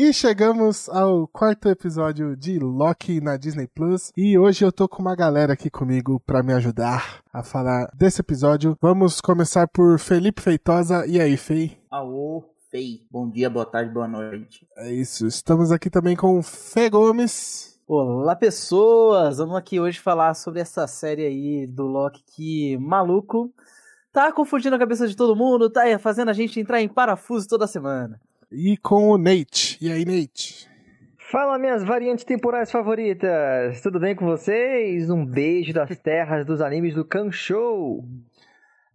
E chegamos ao quarto episódio de Loki na Disney Plus. E hoje eu tô com uma galera aqui comigo para me ajudar a falar desse episódio. Vamos começar por Felipe Feitosa. E aí, Fei? Aô, Fei. Bom dia, boa tarde, boa noite. É isso. Estamos aqui também com Fê Gomes. Olá, pessoas! Vamos aqui hoje falar sobre essa série aí do Loki que maluco tá confundindo a cabeça de todo mundo, tá fazendo a gente entrar em parafuso toda semana e com o Nate. E aí, Nate? Fala, minhas variantes temporais favoritas! Tudo bem com vocês? Um beijo das terras dos animes do Kan Show!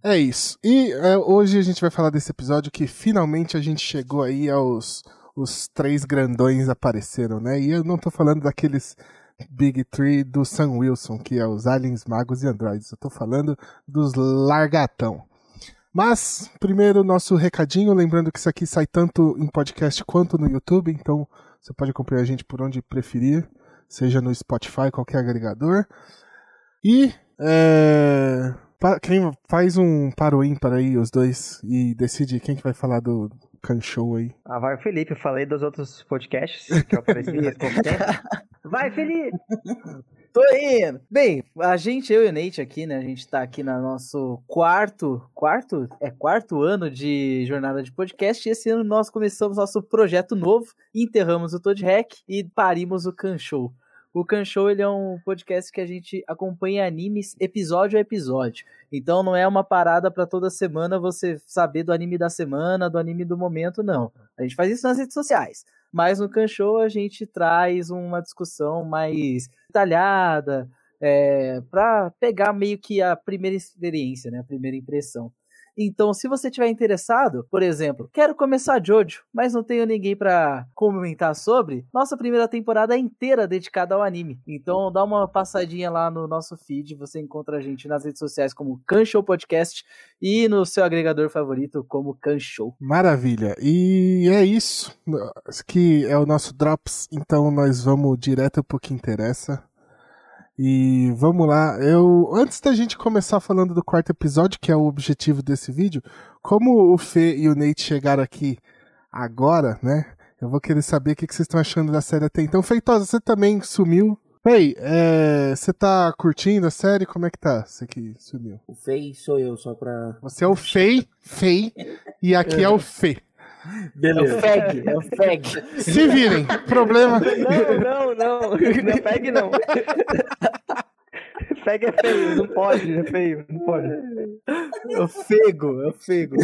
É isso. E é, hoje a gente vai falar desse episódio que finalmente a gente chegou aí aos os três grandões apareceram, né? E eu não tô falando daqueles Big Three do Sam Wilson, que é os aliens, magos e androides. Eu tô falando dos largatão. Mas, primeiro, nosso recadinho, lembrando que isso aqui sai tanto em podcast quanto no YouTube, então você pode acompanhar a gente por onde preferir, seja no Spotify, qualquer agregador. E é, quem faz um para o ímpar aí, os dois, e decide quem que vai falar do Can Show aí. Ah, vai o Felipe, eu falei dos outros podcasts que eu apareci nesse Vai, Felipe! Tô indo. Bem, a gente, eu e o Nate aqui, né? A gente tá aqui no nosso quarto, quarto? É quarto ano de jornada de podcast. E esse ano nós começamos nosso projeto novo, enterramos o Todd Hack e parimos o Can Show. O Can Show ele é um podcast que a gente acompanha animes episódio a episódio. Então não é uma parada para toda semana você saber do anime da semana, do anime do momento, não. A gente faz isso nas redes sociais. Mas no Can Show a gente traz uma discussão mais detalhada, é, para pegar meio que a primeira experiência, né, a primeira impressão. Então, se você tiver interessado, por exemplo, quero começar Jojo, mas não tenho ninguém para comentar sobre, nossa primeira temporada é inteira dedicada ao anime. Então, dá uma passadinha lá no nosso feed, você encontra a gente nas redes sociais como Canshow Podcast e no seu agregador favorito como Canshow. Maravilha. E é isso que é o nosso Drops, então nós vamos direto pro que interessa. E vamos lá. Eu antes da gente começar falando do quarto episódio, que é o objetivo desse vídeo, como o Fê e o Nate chegaram aqui agora, né? Eu vou querer saber o que vocês estão achando da série até então. Feitosa, você também sumiu. Fei, é, você tá curtindo a série? Como é que tá? Você que sumiu. O Fei sou eu, só pra. Você é o Fei, Fei, e aqui é o Fê. Beleza. É o FEG, é o FEG. Se virem, problema. Não, não, não. Não é FEG, não. FEG é feio, não pode, é feio, não pode. É o Fego, é o Fego.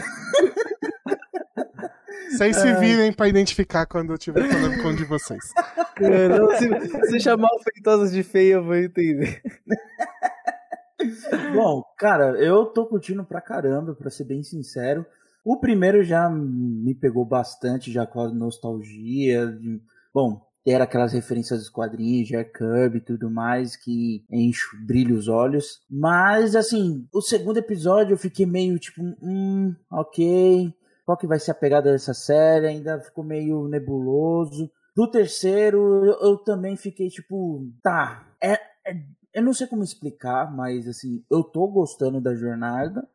Vocês se virem pra identificar quando eu estiver falando com um de vocês. É, não, se, se chamar o Feitosa de feio, eu vou entender. Bom, cara, eu tô curtindo pra caramba, pra ser bem sincero. O primeiro já me pegou bastante, já com a nostalgia. De, bom, ter aquelas referências dos quadrinhos, Jack Kirby e tudo mais, que enche, brilha os olhos. Mas, assim, o segundo episódio eu fiquei meio tipo, hum, ok. Qual que vai ser a pegada dessa série? Ainda ficou meio nebuloso. Do terceiro, eu, eu também fiquei tipo, tá, é, é, eu não sei como explicar, mas assim, eu tô gostando da jornada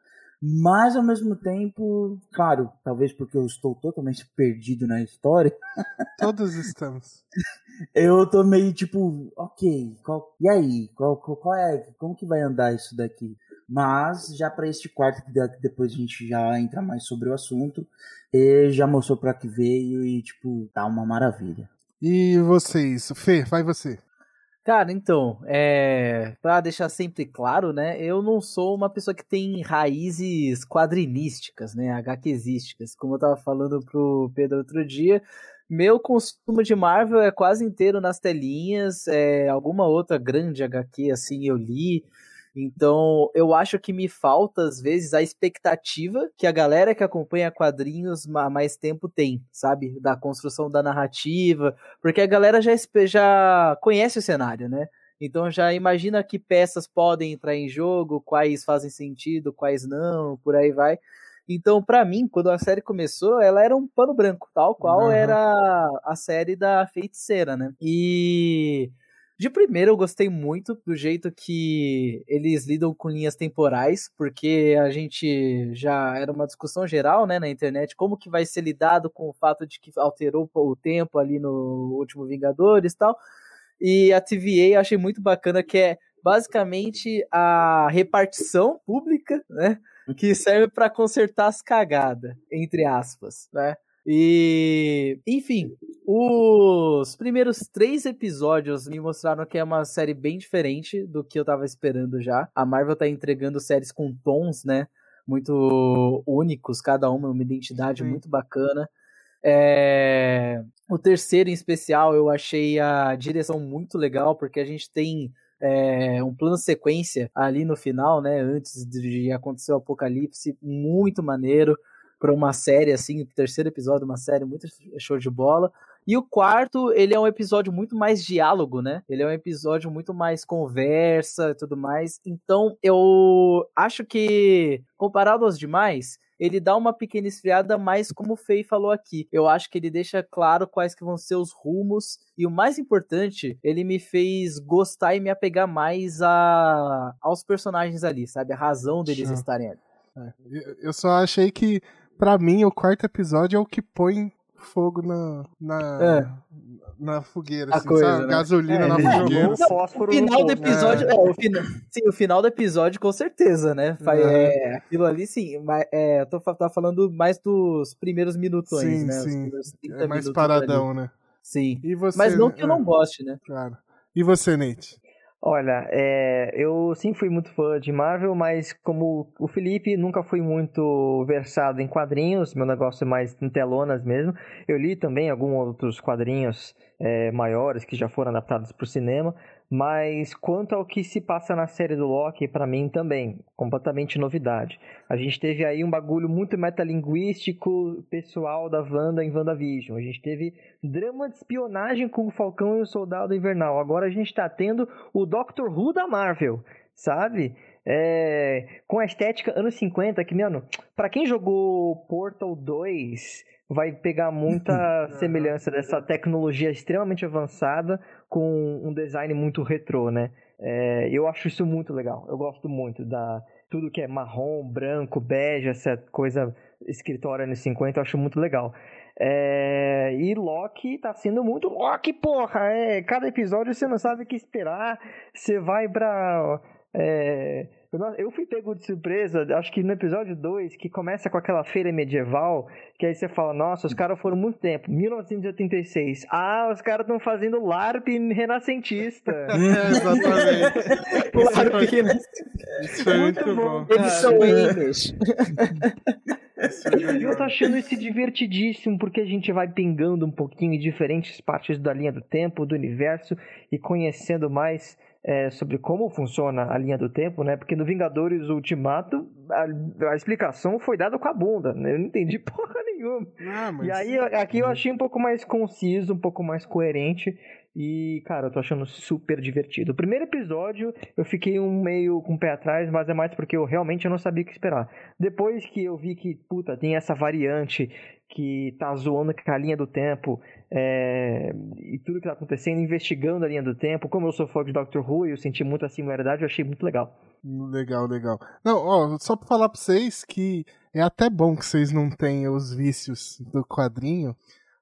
mas ao mesmo tempo, claro, talvez porque eu estou totalmente perdido na história. Todos estamos. eu tô meio tipo, ok, qual, e aí? Qual, qual, qual, é? Como que vai andar isso daqui? Mas já para este quarto, que depois a gente já entra mais sobre o assunto, ele já mostrou para que veio e, tipo, tá uma maravilha. E vocês? Fê, vai você. Cara, então, é, para deixar sempre claro, né, eu não sou uma pessoa que tem raízes quadrinísticas, né, HQísticas, como eu tava falando pro Pedro outro dia, meu consumo de Marvel é quase inteiro nas telinhas, é, alguma outra grande HQ assim eu li, então, eu acho que me falta, às vezes, a expectativa que a galera que acompanha quadrinhos há mais tempo tem, sabe? Da construção da narrativa, porque a galera já, já conhece o cenário, né? Então já imagina que peças podem entrar em jogo, quais fazem sentido, quais não, por aí vai. Então, para mim, quando a série começou, ela era um pano branco, tal qual uhum. era a série da feiticeira, né? E De primeiro, eu gostei muito do jeito que eles lidam com linhas temporais, porque a gente já era uma discussão geral, né, na internet, como que vai ser lidado com o fato de que alterou o tempo ali no último Vingadores e tal. E a TVA eu achei muito bacana que é basicamente a repartição pública, né, que serve para consertar as cagadas, entre aspas, né? E, enfim, os primeiros três episódios me mostraram que é uma série bem diferente do que eu tava esperando já. A Marvel tá entregando séries com tons, né? Muito únicos, cada uma uma identidade Sim. muito bacana. É... O terceiro, em especial, eu achei a direção muito legal, porque a gente tem é, um plano sequência ali no final, né? Antes de acontecer o apocalipse, muito maneiro para uma série assim, o terceiro episódio, uma série muito show de bola. E o quarto, ele é um episódio muito mais diálogo, né? Ele é um episódio muito mais conversa e tudo mais. Então, eu acho que, comparado aos demais, ele dá uma pequena esfriada, mas como o Fei falou aqui, eu acho que ele deixa claro quais que vão ser os rumos e o mais importante, ele me fez gostar e me apegar mais a, aos personagens ali, sabe? A razão deles estarem ali. É. Eu só achei que, para mim, o quarto episódio é o que põe fogo na, na, é. na fogueira, a assim, coisa? Né? Gasolina é, na fogueira. o final do episódio, é. o final, sim, o final do episódio com certeza, né? É. aquilo ali, sim, mas é, eu tô, tô falando mais dos primeiros minutos, sim, né? Sim, é mais paradão, né? Sim, você, mas não que eu não goste, né? Claro. E você, Nate? Olha, é, eu sim fui muito fã de Marvel, mas como o Felipe nunca fui muito versado em quadrinhos, meu negócio é mais em telonas mesmo. Eu li também alguns outros quadrinhos é, maiores que já foram adaptados para o cinema, mas quanto ao que se passa na série do Loki, para mim também, completamente novidade. A gente teve aí um bagulho muito metalinguístico pessoal da Wanda em WandaVision. A gente teve drama de espionagem com o Falcão e o Soldado Invernal. Agora a gente está tendo o Doctor Who da Marvel, sabe? É, com a estética anos 50, que, mano, pra quem jogou Portal 2, vai pegar muita semelhança dessa tecnologia extremamente avançada com um design muito retrô, né? É, eu acho isso muito legal. Eu gosto muito da tudo que é marrom, branco, bege, essa coisa escritório anos 50, eu acho muito legal. É, e Loki tá sendo muito Loki, porra! É, cada episódio você não sabe o que esperar, você vai pra. É, eu fui pego de surpresa, acho que no episódio 2, que começa com aquela feira medieval, que aí você fala, nossa, os caras foram muito tempo, 1986. Ah, os caras estão fazendo LARP renascentista. é, exatamente. LARP renascentista. Isso foi muito, muito bom. Eles são Amish. eu tô achando esse divertidíssimo, porque a gente vai pingando um pouquinho em diferentes partes da linha do tempo, do universo, e conhecendo mais é, sobre como funciona a linha do tempo, né? Porque no Vingadores Ultimato a, a explicação foi dada com a bunda, né? Eu não entendi porra nenhuma. Ah, mas... E aí aqui eu achei um pouco mais conciso, um pouco mais coerente. E, cara, eu tô achando super divertido. O primeiro episódio eu fiquei um meio com o pé atrás, mas é mais porque eu realmente não sabia o que esperar. Depois que eu vi que, puta, tem essa variante que tá zoando com a linha do tempo é, e tudo que tá acontecendo, investigando a linha do tempo. Como eu sou fã de Doctor Who e eu senti muita similaridade, eu achei muito legal. Legal, legal. Não, ó, só pra falar pra vocês que é até bom que vocês não tenham os vícios do quadrinho,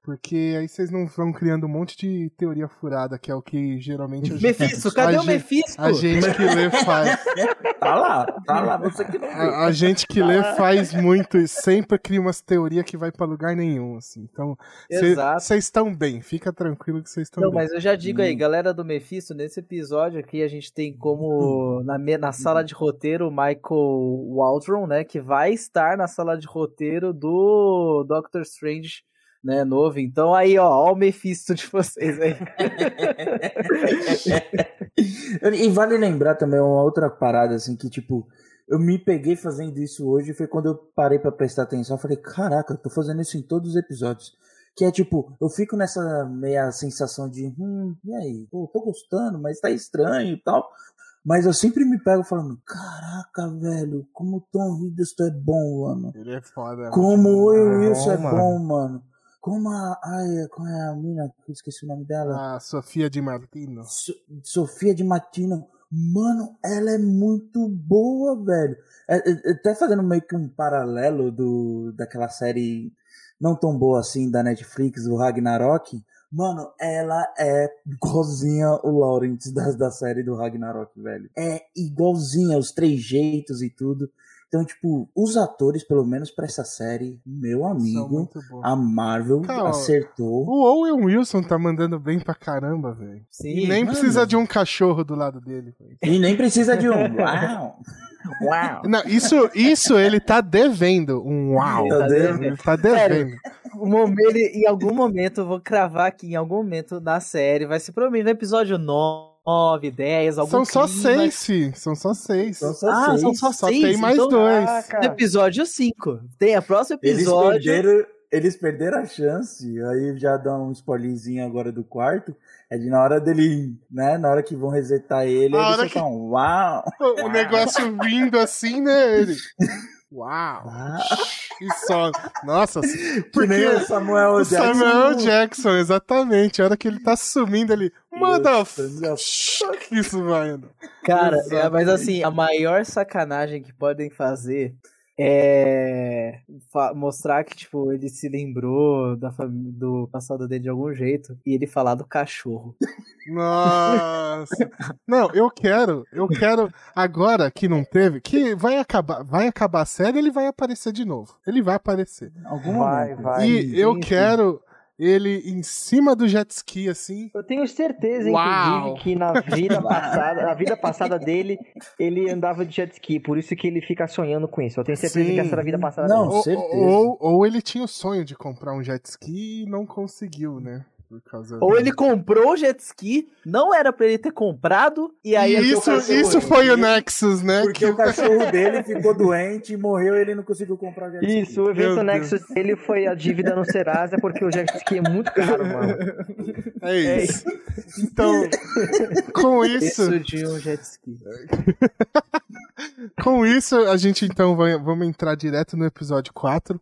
porque aí vocês não vão criando um monte de teoria furada, que é o que geralmente a gente. Mephisto, cadê a o Mephisto? A gente que lê faz. tá lá, tá lá, você que não vê. A, a gente que lê faz muito e sempre cria umas teorias que vai para lugar nenhum, assim. Então, vocês estão bem, fica tranquilo que vocês estão bem. Não, mas eu já digo aí, hum. galera do Mephisto, nesse episódio aqui a gente tem como na, na sala de roteiro o Michael Waldron, né, que vai estar na sala de roteiro do Doctor Strange né, novo. Então aí, ó, ó o Mephisto de vocês aí. e vale lembrar também uma outra parada, assim, que tipo, eu me peguei fazendo isso hoje, foi quando eu parei para prestar atenção, eu falei, caraca, eu tô fazendo isso em todos os episódios. Que é tipo, eu fico nessa meia sensação de, hum, e aí? Pô, tô gostando, mas tá estranho e tal. Mas eu sempre me pego falando, caraca, velho, como o Tom Hiddleston é bom, mano. Ele é foda. Como o Will Wilson é bom, mano. Como a. Ai, qual é a mina? Esqueci o nome dela. A Sofia de Martino. So- Sofia de Matino. Mano, ela é muito boa, velho. É, é, até fazendo meio que um paralelo do, daquela série não tão boa assim da Netflix, o Ragnarok. Mano, ela é igualzinha o Lawrence da, da série do Ragnarok, velho. É igualzinha, os trejeitos e tudo. Então, tipo, os atores, pelo menos pra essa série, meu amigo, a Marvel Cara, acertou. O Owen Wilson tá mandando bem pra caramba, velho. Sim. E nem mano. precisa de um cachorro do lado dele. velho. E nem precisa de um. Uau! Uau. Não, isso, isso ele tá devendo. Um uau. Tá devendo. Ele tá devendo. Um momento, ele- em algum momento, vou cravar aqui, em algum momento da série, vai ser provavelmente no episódio 9, 10, algum São só clímax. seis, fi. São só seis. São só Ah, seis. são só Só seis. tem mais então, dois. Caraca. No episódio 5. Tem a próximo Eles episódio. perderam, eles perderam a chance. Aí já dá um spoilerzinho agora do quarto. É de na hora dele, né? Na hora que vão resetar ele, A eles hora soltam um uau! O negócio vindo assim, né? Ele. Uau! E só. Nossa, Que nem o Samuel o Jackson. Samuel Jackson, exatamente. A hora que ele tá sumindo ali. Manda. Isso vai, Ana. Cara, é, mas assim, a maior sacanagem que podem fazer é fa- mostrar que, tipo, ele se lembrou da fami- do passado dele de algum jeito e ele falar do cachorro. Nossa. Não, eu quero, eu quero agora que não teve, que vai acabar, vai acabar a série, ele vai aparecer de novo. Ele vai aparecer. Algum Vai, momento. vai. e eu sim. quero ele em cima do jet ski assim. Eu tenho certeza, Uau. inclusive, que na vida passada, na vida passada dele, ele andava de jet ski, por isso que ele fica sonhando com isso. Eu tenho certeza Sim. que essa era a vida passada Não, dele. Ou, certeza. ou, ou ele tinha o sonho de comprar um jet ski e não conseguiu, né? Ou ele comprou o jet ski, não era pra ele ter comprado, e aí E ele isso, cachorro isso foi o Nexus, né? Porque Que o cachorro dele ficou doente e morreu e ele não conseguiu comprar o jet ski. Isso, o evento Meu Nexus dele foi a dívida no Serasa, porque o jet ski é muito caro, mano. é isso. Então, com isso, Isso de um jet ski. Com isso, a gente então vai, vamos entrar direto no episódio 4,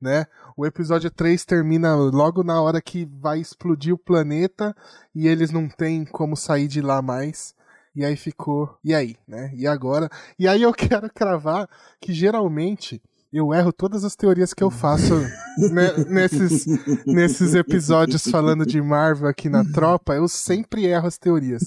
né? O episódio 3 termina logo na hora que vai explodir o planeta e eles não têm como sair de lá mais. E aí ficou. E aí, né? E agora? E aí eu quero cravar que geralmente eu erro todas as teorias que eu faço né, nesses, nesses episódios falando de Marvel aqui na tropa. Eu sempre erro as teorias.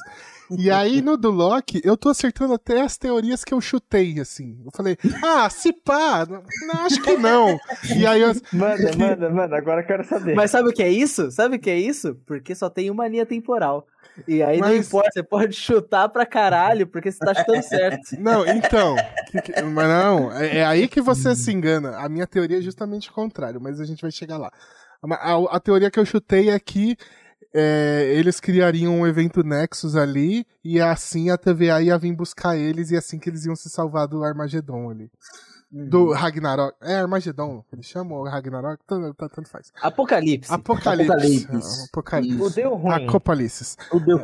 E aí no do Loki, eu tô acertando até as teorias que eu chutei, assim. Eu falei, ah, se pá, não, não, acho que não. E aí eu, Manda, manda, manda, agora eu quero saber. Mas sabe o que é isso? Sabe o que é isso? Porque só tem uma linha temporal. E aí não Mas- importa, você pode chutar pra caralho, porque você tá chutando certo. Não, então. que- que- mas não, é, é aí que você se engana. A minha teoria é justamente o contrário, mas a gente vai chegar lá. A, a- a teoria que eu chutei é que é, eles criariam um evento Nexus ali e assim a TVA ia vir buscar eles e assim que eles iam se salvar do Armagedon ali. Do Ragnarok. É Armagedon, que eles chamam ou Ragnarok, tanto, tanto- faz. Apocalipse. Apocalipse. Apocalipse. Apocalipse. O deu ruim. O deu-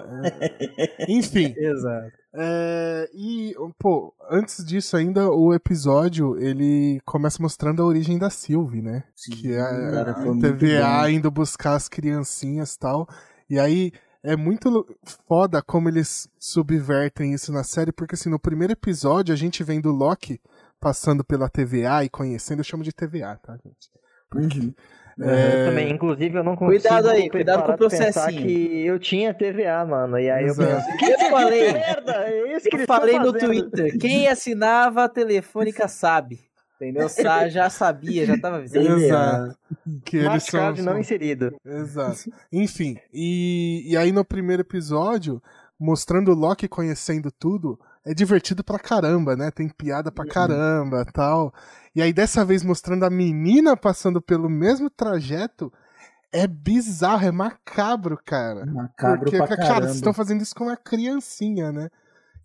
Enfim, Exato. é, e, pô, antes disso ainda, o episódio, ele começa mostrando a origem da Sylvie, né? Sim, que é a, cara, a TVA bom. indo buscar as criancinhas e tal. E aí, é muito foda como eles subvertem isso na série, porque assim, no primeiro episódio, a gente vem do Loki passando pela TVA e conhecendo, eu chamo de TVA, tá, gente? Uhum. É, Eu também, inclusive, eu não consigo Cuidado aí, cuidado com o processinho. que eu tinha TVA, mano. E aí eu Exato. penso, Eu falei, merda, é isso que eu falei no fazendo. Twitter, quem assinava a telefônica sabe. Entendeu? Sa- Já sabia, já tava avisando. Exato. Que eles são, Marcado, não são- inserido. Exato. Enfim, e, e aí no primeiro episódio, mostrando o Loki conhecendo tudo, é divertido pra caramba, né? Tem piada pra caramba tal. E aí dessa vez mostrando a menina passando pelo mesmo trajeto, é bizarro, é macabro, cara. Macabro Porque, pra cara, caramba. vocês estão fazendo isso com uma criancinha, né?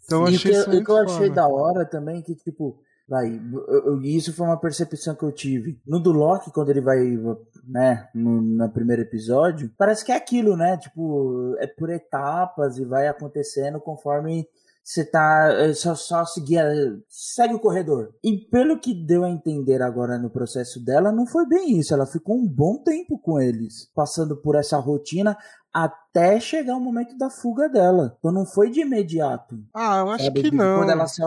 Então eu e o achei que, isso eu- e o muito que eu achei foda. da hora também que, tipo, vai, eu- eu- e isso foi uma percepção que eu tive. No do Loki, quando ele vai, né, no, no primeiro episódio, parece que é aquilo, né? Tipo, é por etapas e vai acontecendo conforme você tá. é Só, só seguir. a- Segue o corredor. E pelo que deu a entender agora no processo dela, não foi bem isso. Ela ficou um bom tempo com eles, passando por essa rotina até chegar o momento da fuga dela. Então não foi de imediato. Ah, eu acho sabe? que De não. Quando ela se...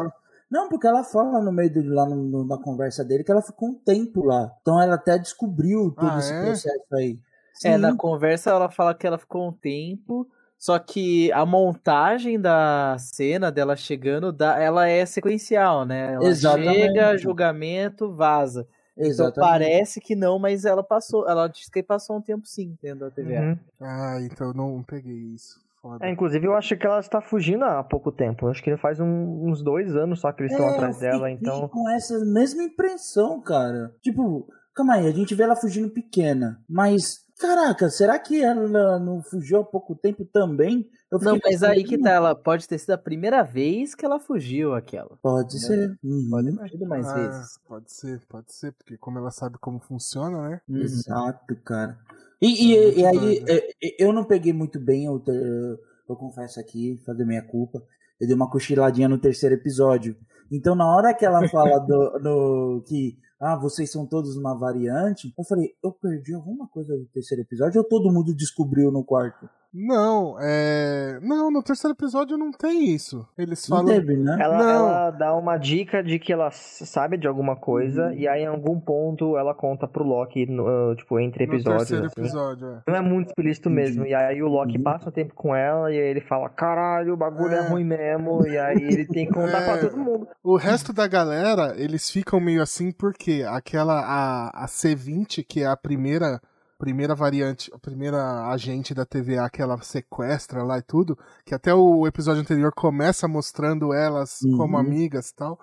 Não, porque ela fala no meio do, lá no- no- na conversa dele que ela ficou um tempo lá. Então ela até descobriu todo Ah, esse é? processo aí. É, Sim. na conversa ela fala que ela ficou um tempo, só que a montagem da cena dela chegando, dá- ela é sequencial, né? Ela Exatamente. chega, julgamento, vaza. Então Exatamente. parece que não, mas ela passou. Ela disse que passou um tempo sim dentro da TVA. Uhum. Ah, então eu não peguei isso. É, inclusive, eu acho que ela está fugindo há pouco tempo. Eu acho que faz um- uns dois anos só que eles estão É, atrás eu dela, então. com essa mesma impressão, cara. Tipo, calma aí, a gente vê ela fugindo pequena, mas caraca, será que ela não fugiu há pouco tempo também? Eu Não, mas aí que tá, ela pode ter sido a primeira vez que ela fugiu aquela. Pode ser. Uhum. Pode ter sido mais Ah, vezes. Pode ser, pode ser, porque como ela sabe como funciona, né? Uhum. Exato, cara. E, e- é e aí, é, eu não peguei muito bem, eu, te- eu confesso aqui, fazer minha culpa. Eu dei uma cochiladinha no terceiro episódio. Então, na hora que ela fala do, no, que, ah, vocês são todos uma variante, eu falei, eu perdi alguma coisa do terceiro episódio ou todo mundo descobriu no quarto? Não, é. Não, no terceiro episódio não tem isso. Eles Não falam. teve, né? Ela, Não. ela dá uma dica de que ela sabe de alguma coisa, Uhum. e aí em algum ponto ela conta pro Loki, no- ah, tipo, entre No episódios. terceiro assim. episódio, é. Não é muito explícito Entendi. mesmo. E aí o Loki Uhum. passa um tempo com ela e aí ele fala: caralho, o bagulho é, É. ruim mesmo. E aí ele tem que contar É. pra todo mundo. O resto da galera, eles ficam meio assim porque aquela a, a C20, que é a primeira primeira variante, a primeira agente da TVA que ela sequestra lá e tudo, que até o episódio anterior começa mostrando elas Uhum. como amigas e tal.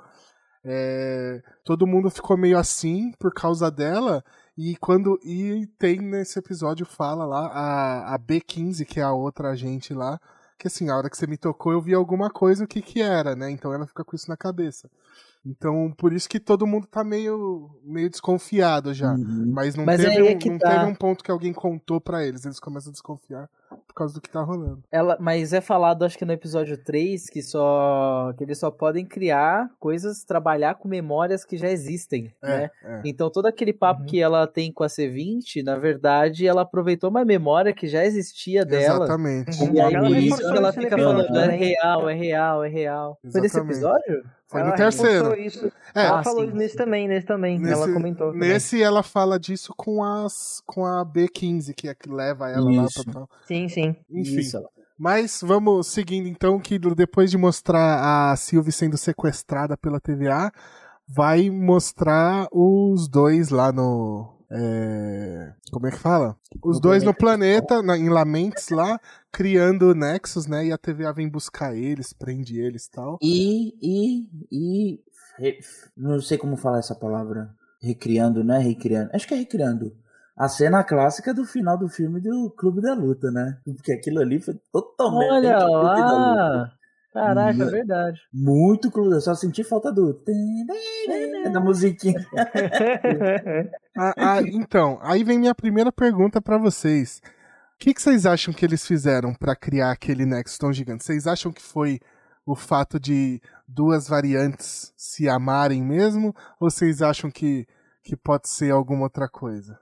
É, todo mundo ficou meio assim por causa dela e quando e tem nesse episódio fala lá a, a B15 que é a outra agente lá que assim a hora que você me tocou eu vi alguma coisa o que que era né então ela fica com isso na cabeça então por isso que todo mundo tá meio meio desconfiado já Uhum. mas não Mas teve é um, que não tá. teve um ponto que alguém contou pra eles eles começam a desconfiar por causa do que tá rolando Ela, mas é falado, acho que no episódio 3, que só que eles só podem criar coisas, trabalhar com memórias que já existem, né? é, é. Então todo aquele papo Uhum. que ela tem com a C20, na verdade, ela aproveitou uma memória que já existia dela. exatamente Uhum. E aí Ela por isso reforçou que ela isso no fica falando, é real, é real, é real. Foi nesse Exatamente. episódio? Foi ela no terceiro Isso. É, ela Ah, falou sim. nesse também, nesse também. ela comentou. também. Nesse ela fala disso com as com a B15, que é que leva ela lá Isso. pra tal. Sim, sim. Enfim. Isso. Mas vamos seguindo então, que depois de mostrar a Sylvie sendo sequestrada pela TVA, vai mostrar os dois lá no. É, Como é que fala? Os No dois no planeta na- em Lamentes lá, criando Nexus, né? E a TVA vem buscar eles, prende eles e tal. E, e, e, re- não sei como falar essa palavra, recriando, né? Recriando, acho que é recriando. A cena clássica do final do filme do Clube da Luta, né? Porque aquilo ali foi totalmente Olha Clube da Luta. Caraca, é verdade. Muito Clube, eu só senti falta do da musiquinha. Ah, ah, então, aí vem minha primeira pergunta pra vocês. O que, que vocês acham que eles fizeram pra criar aquele Nexus tão gigante? Vocês acham que foi o fato de duas variantes se amarem mesmo? Ou vocês acham que, que pode ser alguma outra coisa?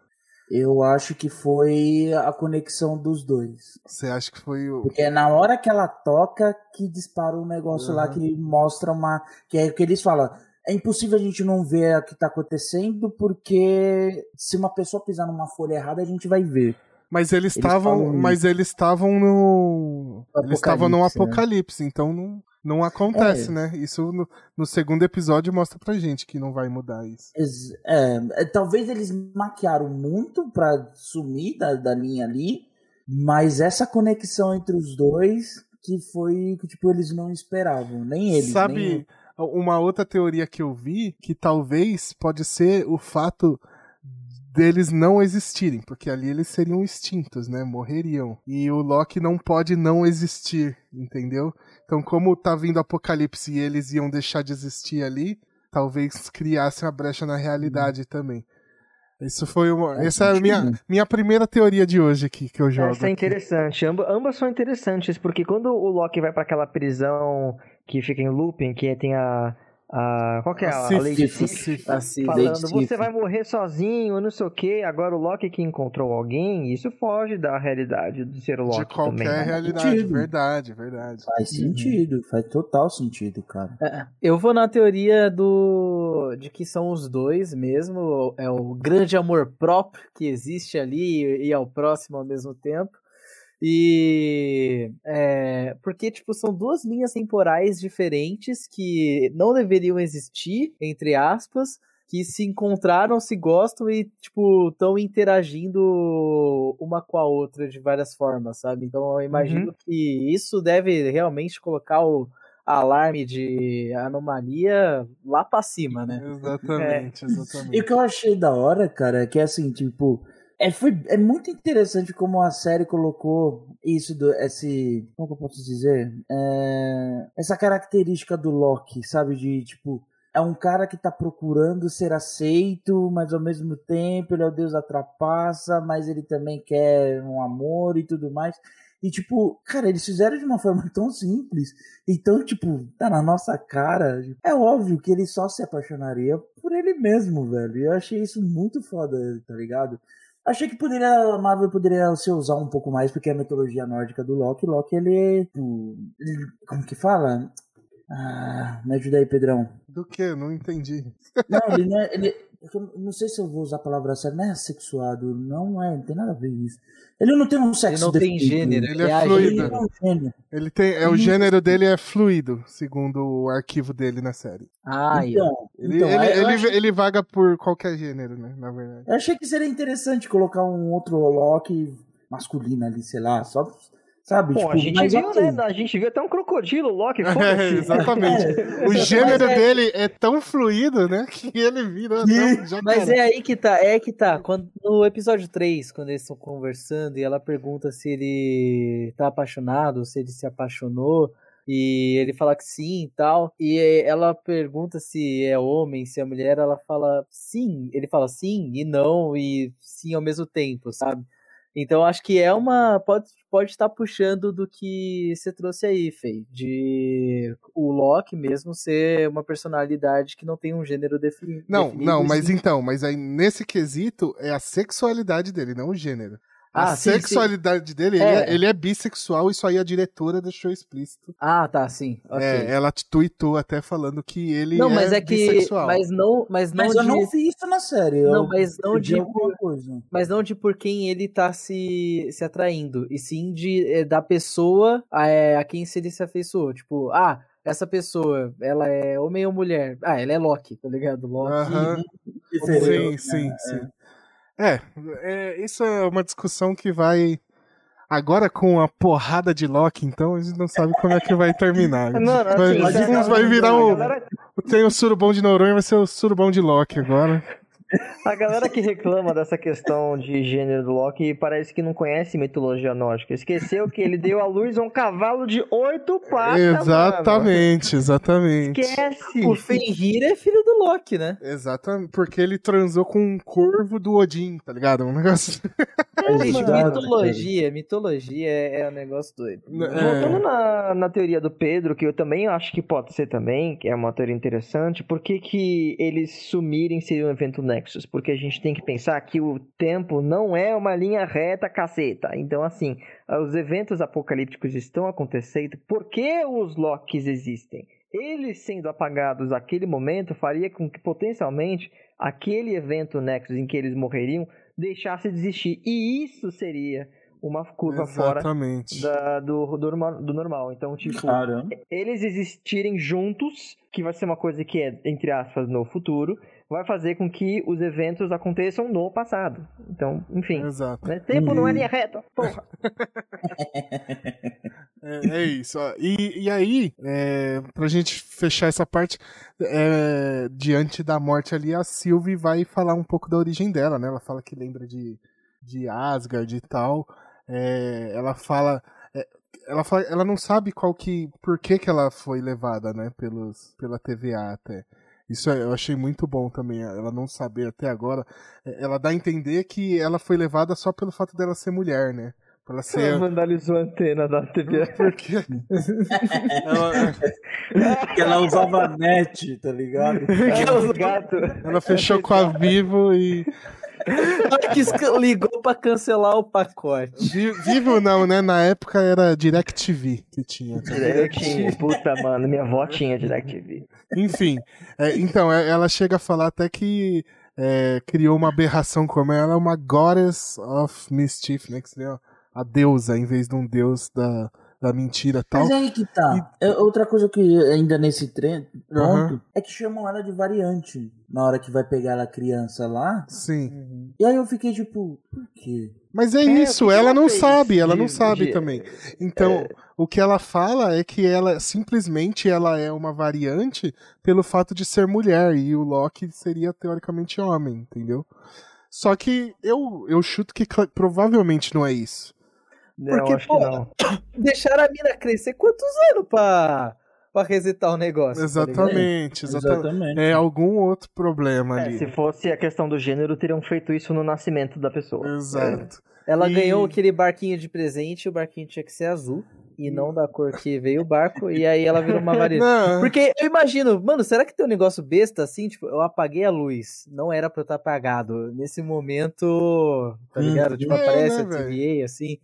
Eu acho que foi a conexão dos dois. Você acha que foi o. Porque é na hora que ela toca que dispara um negócio lá Uhum. que mostra uma. Que é o que eles falam. É impossível a gente não ver o que tá acontecendo, porque se uma pessoa pisar numa folha errada, a gente vai ver. Mas eles estavam. Mas eles estavam no. Eles estavam no Apocalipse, né? apocalipse, então não, não acontece, É. né? Isso no, no segundo episódio mostra pra gente que não vai mudar isso. É, é, talvez eles maquiaram muito pra sumir da, da linha ali, mas essa conexão entre os dois que foi que tipo eles não esperavam, nem eles. Sabe nem- uma outra teoria que eu vi que talvez pode ser o fato deles não existirem, porque ali eles seriam extintos, né? Morreriam. E o Loki não pode não existir, entendeu? Então, como tá vindo o apocalipse e eles iam deixar de existir ali, talvez criasse uma brecha na realidade também. Isso foi uma. Essa é a minha, minha primeira teoria de hoje aqui que eu jogo. Essa é interessante. Amba, ambas são interessantes, porque quando o Loki vai para aquela prisão que fica em looping, que tem a. a qual que é a, a, Lady Sif, falando, você vai morrer sozinho, não sei o que. Agora o Loki que encontrou alguém, isso foge da realidade do ser o Loki De qualquer também. né? realidade. Sentido. Verdade, verdade. Faz sentido, faz total sentido, cara. É, Eu vou na teoria do de que são os dois mesmo, é o grande amor próprio que existe ali e ao próximo ao mesmo tempo. E é, porque tipo são duas linhas temporais diferentes que não deveriam existir, entre aspas, que se encontraram, se gostam e tipo estão interagindo uma com a outra de várias formas, sabe? Então eu imagino que isso deve realmente colocar o alarme de anomalia lá pra cima, né? Exatamente, E o exatamente. que eu achei da hora, cara, é que assim, tipo, é, foi, é muito interessante como a série colocou isso, do, esse. Como eu posso dizer? É, essa característica do Loki, sabe? De tipo. É um cara que tá procurando ser aceito, mas ao mesmo tempo ele é o deus da trapaça, mas ele também quer um amor e tudo mais. E tipo, cara, eles fizeram de uma forma tão simples. Então, tipo, tá na nossa cara. É óbvio que ele só se apaixonaria por ele mesmo, velho. E eu achei isso muito foda, tá ligado? Achei que poderia, a Marvel poderia se usar um pouco mais, porque é a mitologia nórdica do Loki. Loki, ele é. tipo, ele- Como que fala? Ah, me ajuda aí, Pedrão. Do que? Não entendi. Não, ele não é. Ele, eu não sei se eu vou usar a palavra certa, não é assexuado, não é, não tem nada a ver isso. Ele não tem um Ele sexo não tem definido. gênero, Ele é age- fluido. Ele é um gênero. Ele tem. É, o gênero dele é fluido, segundo o arquivo dele na série. Ah. Então, Ele, então, ele, ele, achei- ele vaga por qualquer gênero, né? Na verdade. Eu achei que seria interessante colocar um outro Loki masculino ali, sei lá, só, sabe? Pô, tipo, a gente viu, ok. né? A gente viu até um crocodilo, Loki, É, foda-se. exatamente. O gênero é- dele é tão fluido, né? Que ele vira. Mas é aí que tá, é que tá. Quando, no episódio 3, quando eles estão conversando e ela pergunta se ele tá apaixonado, se ele se apaixonou, e ele fala que sim e tal. E ela pergunta se é homem, se é mulher, ela fala sim. Ele fala sim e não, e sim ao mesmo tempo, sabe? Então acho que é uma. Pode, pode estar puxando do que você trouxe aí, Fei. De o Loki mesmo ser uma personalidade que não tem um gênero defini Não, definido. não, e mas então, mas aí nesse quesito é a sexualidade dele, não o gênero. A Ah, sim, sexualidade dele, ele É. é, ele é bissexual, isso aí a diretora deixou explícito. Ah, tá, sim. ok. É, ela tweetou até falando que ele não, é, mas é que. bissexual. Mas não, mas não Mas eu de. não vi isso na série. Não, eu mas não de- coisa. Mas não de por quem ele tá se, se atraindo. E sim de, é, da pessoa a, é, a quem se ele se afeiçoou. Tipo, ah, essa pessoa, ela é homem ou mulher? Ah, ela é Loki, tá ligado? Loki. Aham. Sim, sim, sim. É, é, isso é uma discussão que vai. Agora com a porrada de Loki, então a gente não sabe como é que vai terminar. Não, assim, Vai- vai virar o. galera- Tem o surubom de Noronha, vai ser o surubom de Loki agora. A galera que reclama dessa questão de gênero do Loki parece que não conhece mitologia nórdica. Esqueceu que ele deu à luz a um cavalo de oito patas. mano. exatamente, exatamente. Esquece. O Fenrir é filho do Loki, né? Exatamente, porque ele transou com um corvo do Odin, tá ligado? Um negócio. Gente, Exato, mitologia, mitologia é, é um negócio doido. Voltando É, na, na teoria do Pedro, que eu também acho que pode ser também, que é uma teoria interessante, por que, que eles sumirem seria um evento Nexus? Porque a gente tem que pensar que o tempo não é uma linha reta, caceta. Então, assim, os eventos apocalípticos estão acontecendo porque os Locks existem. Eles sendo apagados naquele momento faria com que potencialmente aquele evento Nexus em que eles morreriam deixasse de existir. E isso seria uma curva fora exatamente. da- do, do, normal, do normal. Então, tipo, Caramba. eles existirem juntos, que vai ser uma coisa que é, entre aspas, no futuro, vai fazer com que os eventos aconteçam no passado. Então, enfim. Exato. Né? Tempo não é Uhum. linha reta, porra. É, é isso. ó. E, e aí, é, pra gente fechar essa parte, é, diante da morte ali, a Sylvie vai falar um pouco da origem dela, né? Ela fala que lembra de, de Asgard e tal. É, ela fala. é, ela, fala, ela não sabe qual que. por que, que ela foi levada, né? Pelos, pela TVA até. Isso é, eu achei muito bom também, ela não saber até agora. É, ela dá a entender que ela foi levada só pelo fato dela ser mulher, né? Pra ela ser. Ela vandalizou a antena da TV. Porque. ela, Porque ela usava net, tá ligado? Ela, gato. ela fechou com a Vivo e. Ca- ligou pra cancelar o pacote. Vi- Vivo não, né? Na época era DirecTV que tinha. Tinha, puta, mano, minha avó tinha DirecTV. Enfim, é, então, é, ela chega a falar até que é, criou uma aberração como ela é uma goddess of mischief, né? Que seria a deusa, em vez de um deus da, da mentira e tal. Mas é aí que tá. É, outra coisa que ainda nesse tre- ponto Aham. é que chamam ela de variante na hora que vai pegar ela criança lá. Sim. E aí eu fiquei tipo, por quê? Mas é, É, isso, ela não sabe, ela de- não sabe de- também. Então, o que ela fala é que ela simplesmente ela é uma variante pelo fato de ser mulher e o Loki seria teoricamente homem, entendeu? Só que eu, eu chuto que provavelmente não é isso. Não, Porque, acho pô, que não. Deixaram a mina crescer quantos anos pra, pra resetar o negócio? tá? Exatamente, exatamente. Exatamente. É algum outro problema É, ali. se fosse a questão do gênero, teriam feito isso no nascimento da pessoa. Exato. Ela E- ganhou aquele barquinho de presente, o barquinho tinha que ser azul e não da cor que veio o barco, e aí ela virou uma. Não, Porque eu imagino, mano, será que tem um negócio besta assim? Tipo, eu apaguei a luz, não era pra eu estar apagado. Nesse momento, tá Hum. ligado? Tipo, É, aparece né, a TVA, assim.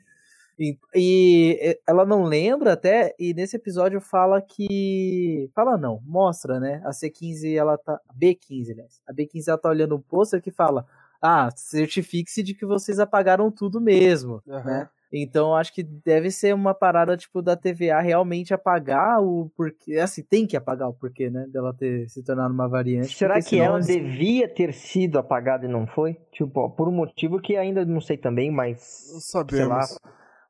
E, e ela não lembra até, e nesse episódio fala que. Fala não, mostra, né? A C15, ela tá. a B15, aliás. A B15 ela tá olhando um pôster que fala: Ah, certifique-se de que vocês apagaram tudo mesmo, Aham. né? Então acho que deve ser uma parada tipo da TVA realmente apagar o porquê. Assim, tem que apagar o porquê, né? Dela ter se tornado uma variante. Será que ela eles- devia ter sido apagada e não foi? Tipo, ó, por um motivo que ainda não sei também, mas. não Sei lá.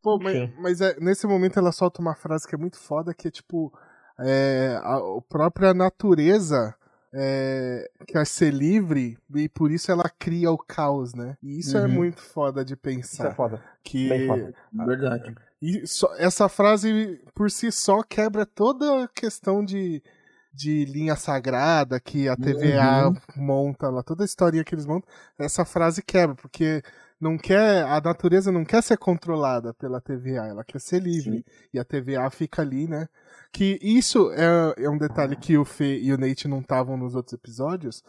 Pô, mas, mas é, nesse momento ela solta uma frase que é muito foda, que é tipo, é, a, a própria natureza é, quer ser livre e por isso ela cria o caos, né? E isso é Uhum. muito foda de Isso pensar. é foda. que Bem foda. Verdade. E só- essa frase por si só quebra toda a questão de, de linha sagrada que a TVA Uhum. monta lá, toda a historinha que eles montam, essa frase quebra, porque não quer, a natureza não quer ser controlada pela TVA, ela quer ser livre. E a TVA fica ali, né? Que isso é, é um detalhe que o Fê e o Nate não estavam nos outros episódios,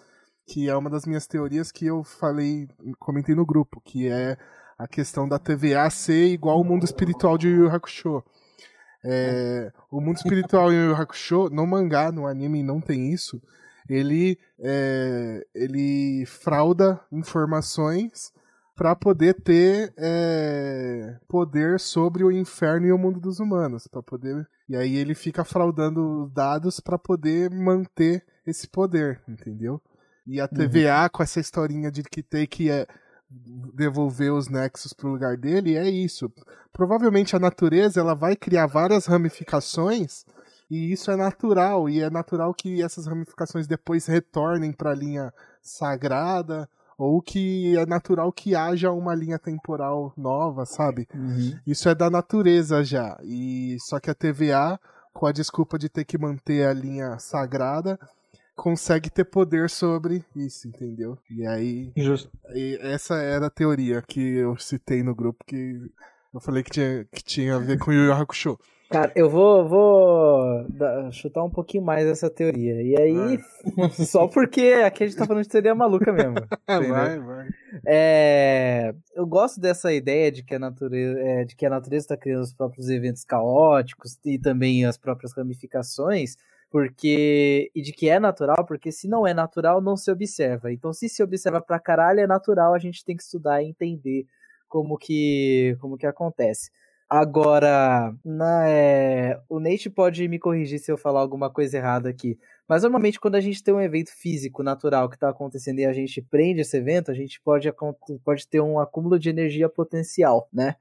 que é uma das minhas teorias que eu falei, comentei no grupo, que é a questão da TVA ser igual ao mundo espiritual de Yu Yu Hakusho. É, o mundo espiritual em Yu Yu Hakusho, no mangá, no anime não tem isso. Ele, é, ele frauda informações para poder ter é, poder sobre o inferno e o mundo dos humanos, para poder e aí ele fica fraudando os dados para poder manter esse poder, entendeu? E a TVA com essa historinha de que tem que é, devolver os nexos pro lugar dele, é isso. Provavelmente a natureza ela vai criar várias ramificações e isso é natural e é natural que essas ramificações depois retornem para a linha sagrada ou que é natural que haja uma linha temporal nova, sabe? Isso é da natureza já. E só que a TVA, com a desculpa de ter que manter a linha sagrada, consegue ter poder sobre isso, entendeu? E aí, e essa era a teoria que eu citei no grupo que eu falei que tinha, que tinha a ver com o Yu Yu Hakusho. Cara, eu vou, vou chutar um pouquinho mais essa teoria. E aí, só porque aqui a gente tá falando de teoria maluca mesmo. entendeu? vai, vai. É, eu gosto dessa ideia de que a natureza é, de que a natureza está criando os próprios eventos caóticos e também as próprias ramificações, porque e de que é natural, porque se não é natural não se observa. Então, se se observa pra caralho é natural, a gente tem que estudar e entender como que como que acontece. Agora, na, é, o Nate pode me corrigir se eu falar alguma coisa errada aqui. Mas normalmente quando a gente tem um evento físico natural que está acontecendo e a gente prende esse evento, a gente pode, pode ter um acúmulo de energia potencial, né?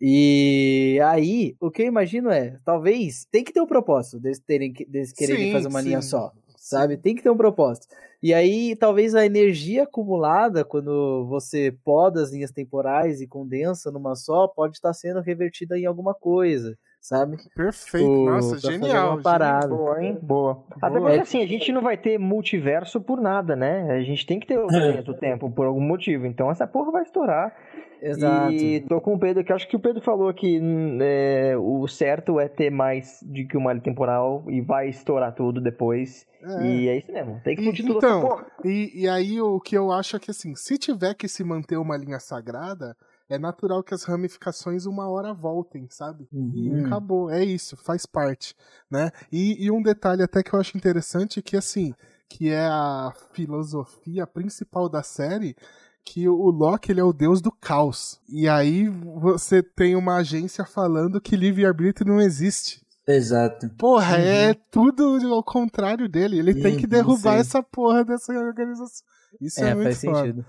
E aí, o que eu imagino é, talvez, tem que ter um propósito deles, terem, deles quererem Sim, fazer uma linha sim. só, sabe? Tem que ter um propósito. E aí, talvez a energia acumulada, quando você poda as linhas temporais e condensa numa só, pode estar sendo revertida em alguma coisa. Sabe? Perfeito, Tipo, nossa, genial. uma parada. Boa, hein? Boa. Até porque assim, a gente não vai ter multiverso por nada, né? A gente tem que ter o linha do tempo por algum motivo. Então essa porra vai estourar. Exato. E tô com o Pedro, que acho que o Pedro falou que é, o certo é ter mais de que uma linha temporal e vai estourar tudo depois. É. E é isso mesmo. Tem que explodir tudo então, essa porra. E, e aí o que eu acho é que assim, se tiver que se manter uma linha sagrada, é natural que as ramificações uma hora voltem, sabe? E Uhum. acabou, é isso, faz parte, né? E, e um detalhe até que eu acho interessante que assim, que é a filosofia principal da série, que o Loki ele é o deus do caos. E aí você tem uma agência falando que livre-arbítrio não existe. Exato. Porra, é tudo ao contrário dele. Ele tem que Uhum, derrubar essa porra dessa organização. Isso é, É, muito faz foda. sentido.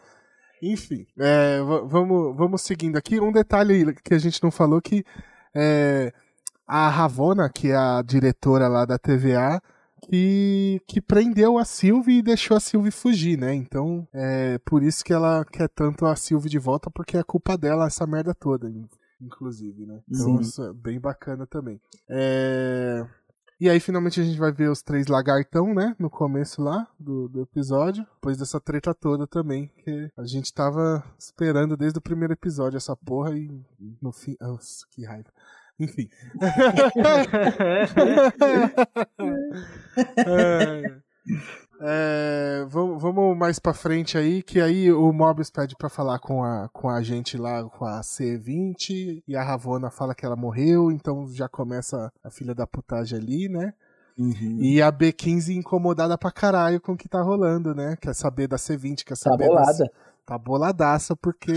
Enfim, é, vamos, vamos seguindo aqui. Um detalhe que a gente não falou que é, a Ravona, que é a diretora lá da TVA, que, que prendeu a Sylvie e deixou a Sylvie fugir, né? Então, é por isso que ela quer tanto a Sylvie de volta, porque é culpa dela essa merda toda, in- inclusive, né? Então, Sim. isso é bem bacana também. É... E aí, finalmente, a gente vai ver os três lagartão, né? No começo lá do, do episódio. Depois dessa treta toda também. Que a gente tava esperando desde o primeiro episódio essa porra e no fim. Nossa, que raiva. Enfim. É, é, vamos, vamos mais pra frente aí, que aí o Mobius pede pra falar com a, com a gente lá, com a C20, e a Ravona fala que ela morreu, então já começa a filha da putagem ali, né? Uhum. E a B15 incomodada pra caralho com o que tá rolando, né? Quer saber da C20, quer Tá saber bolada. das- tá boladaça porque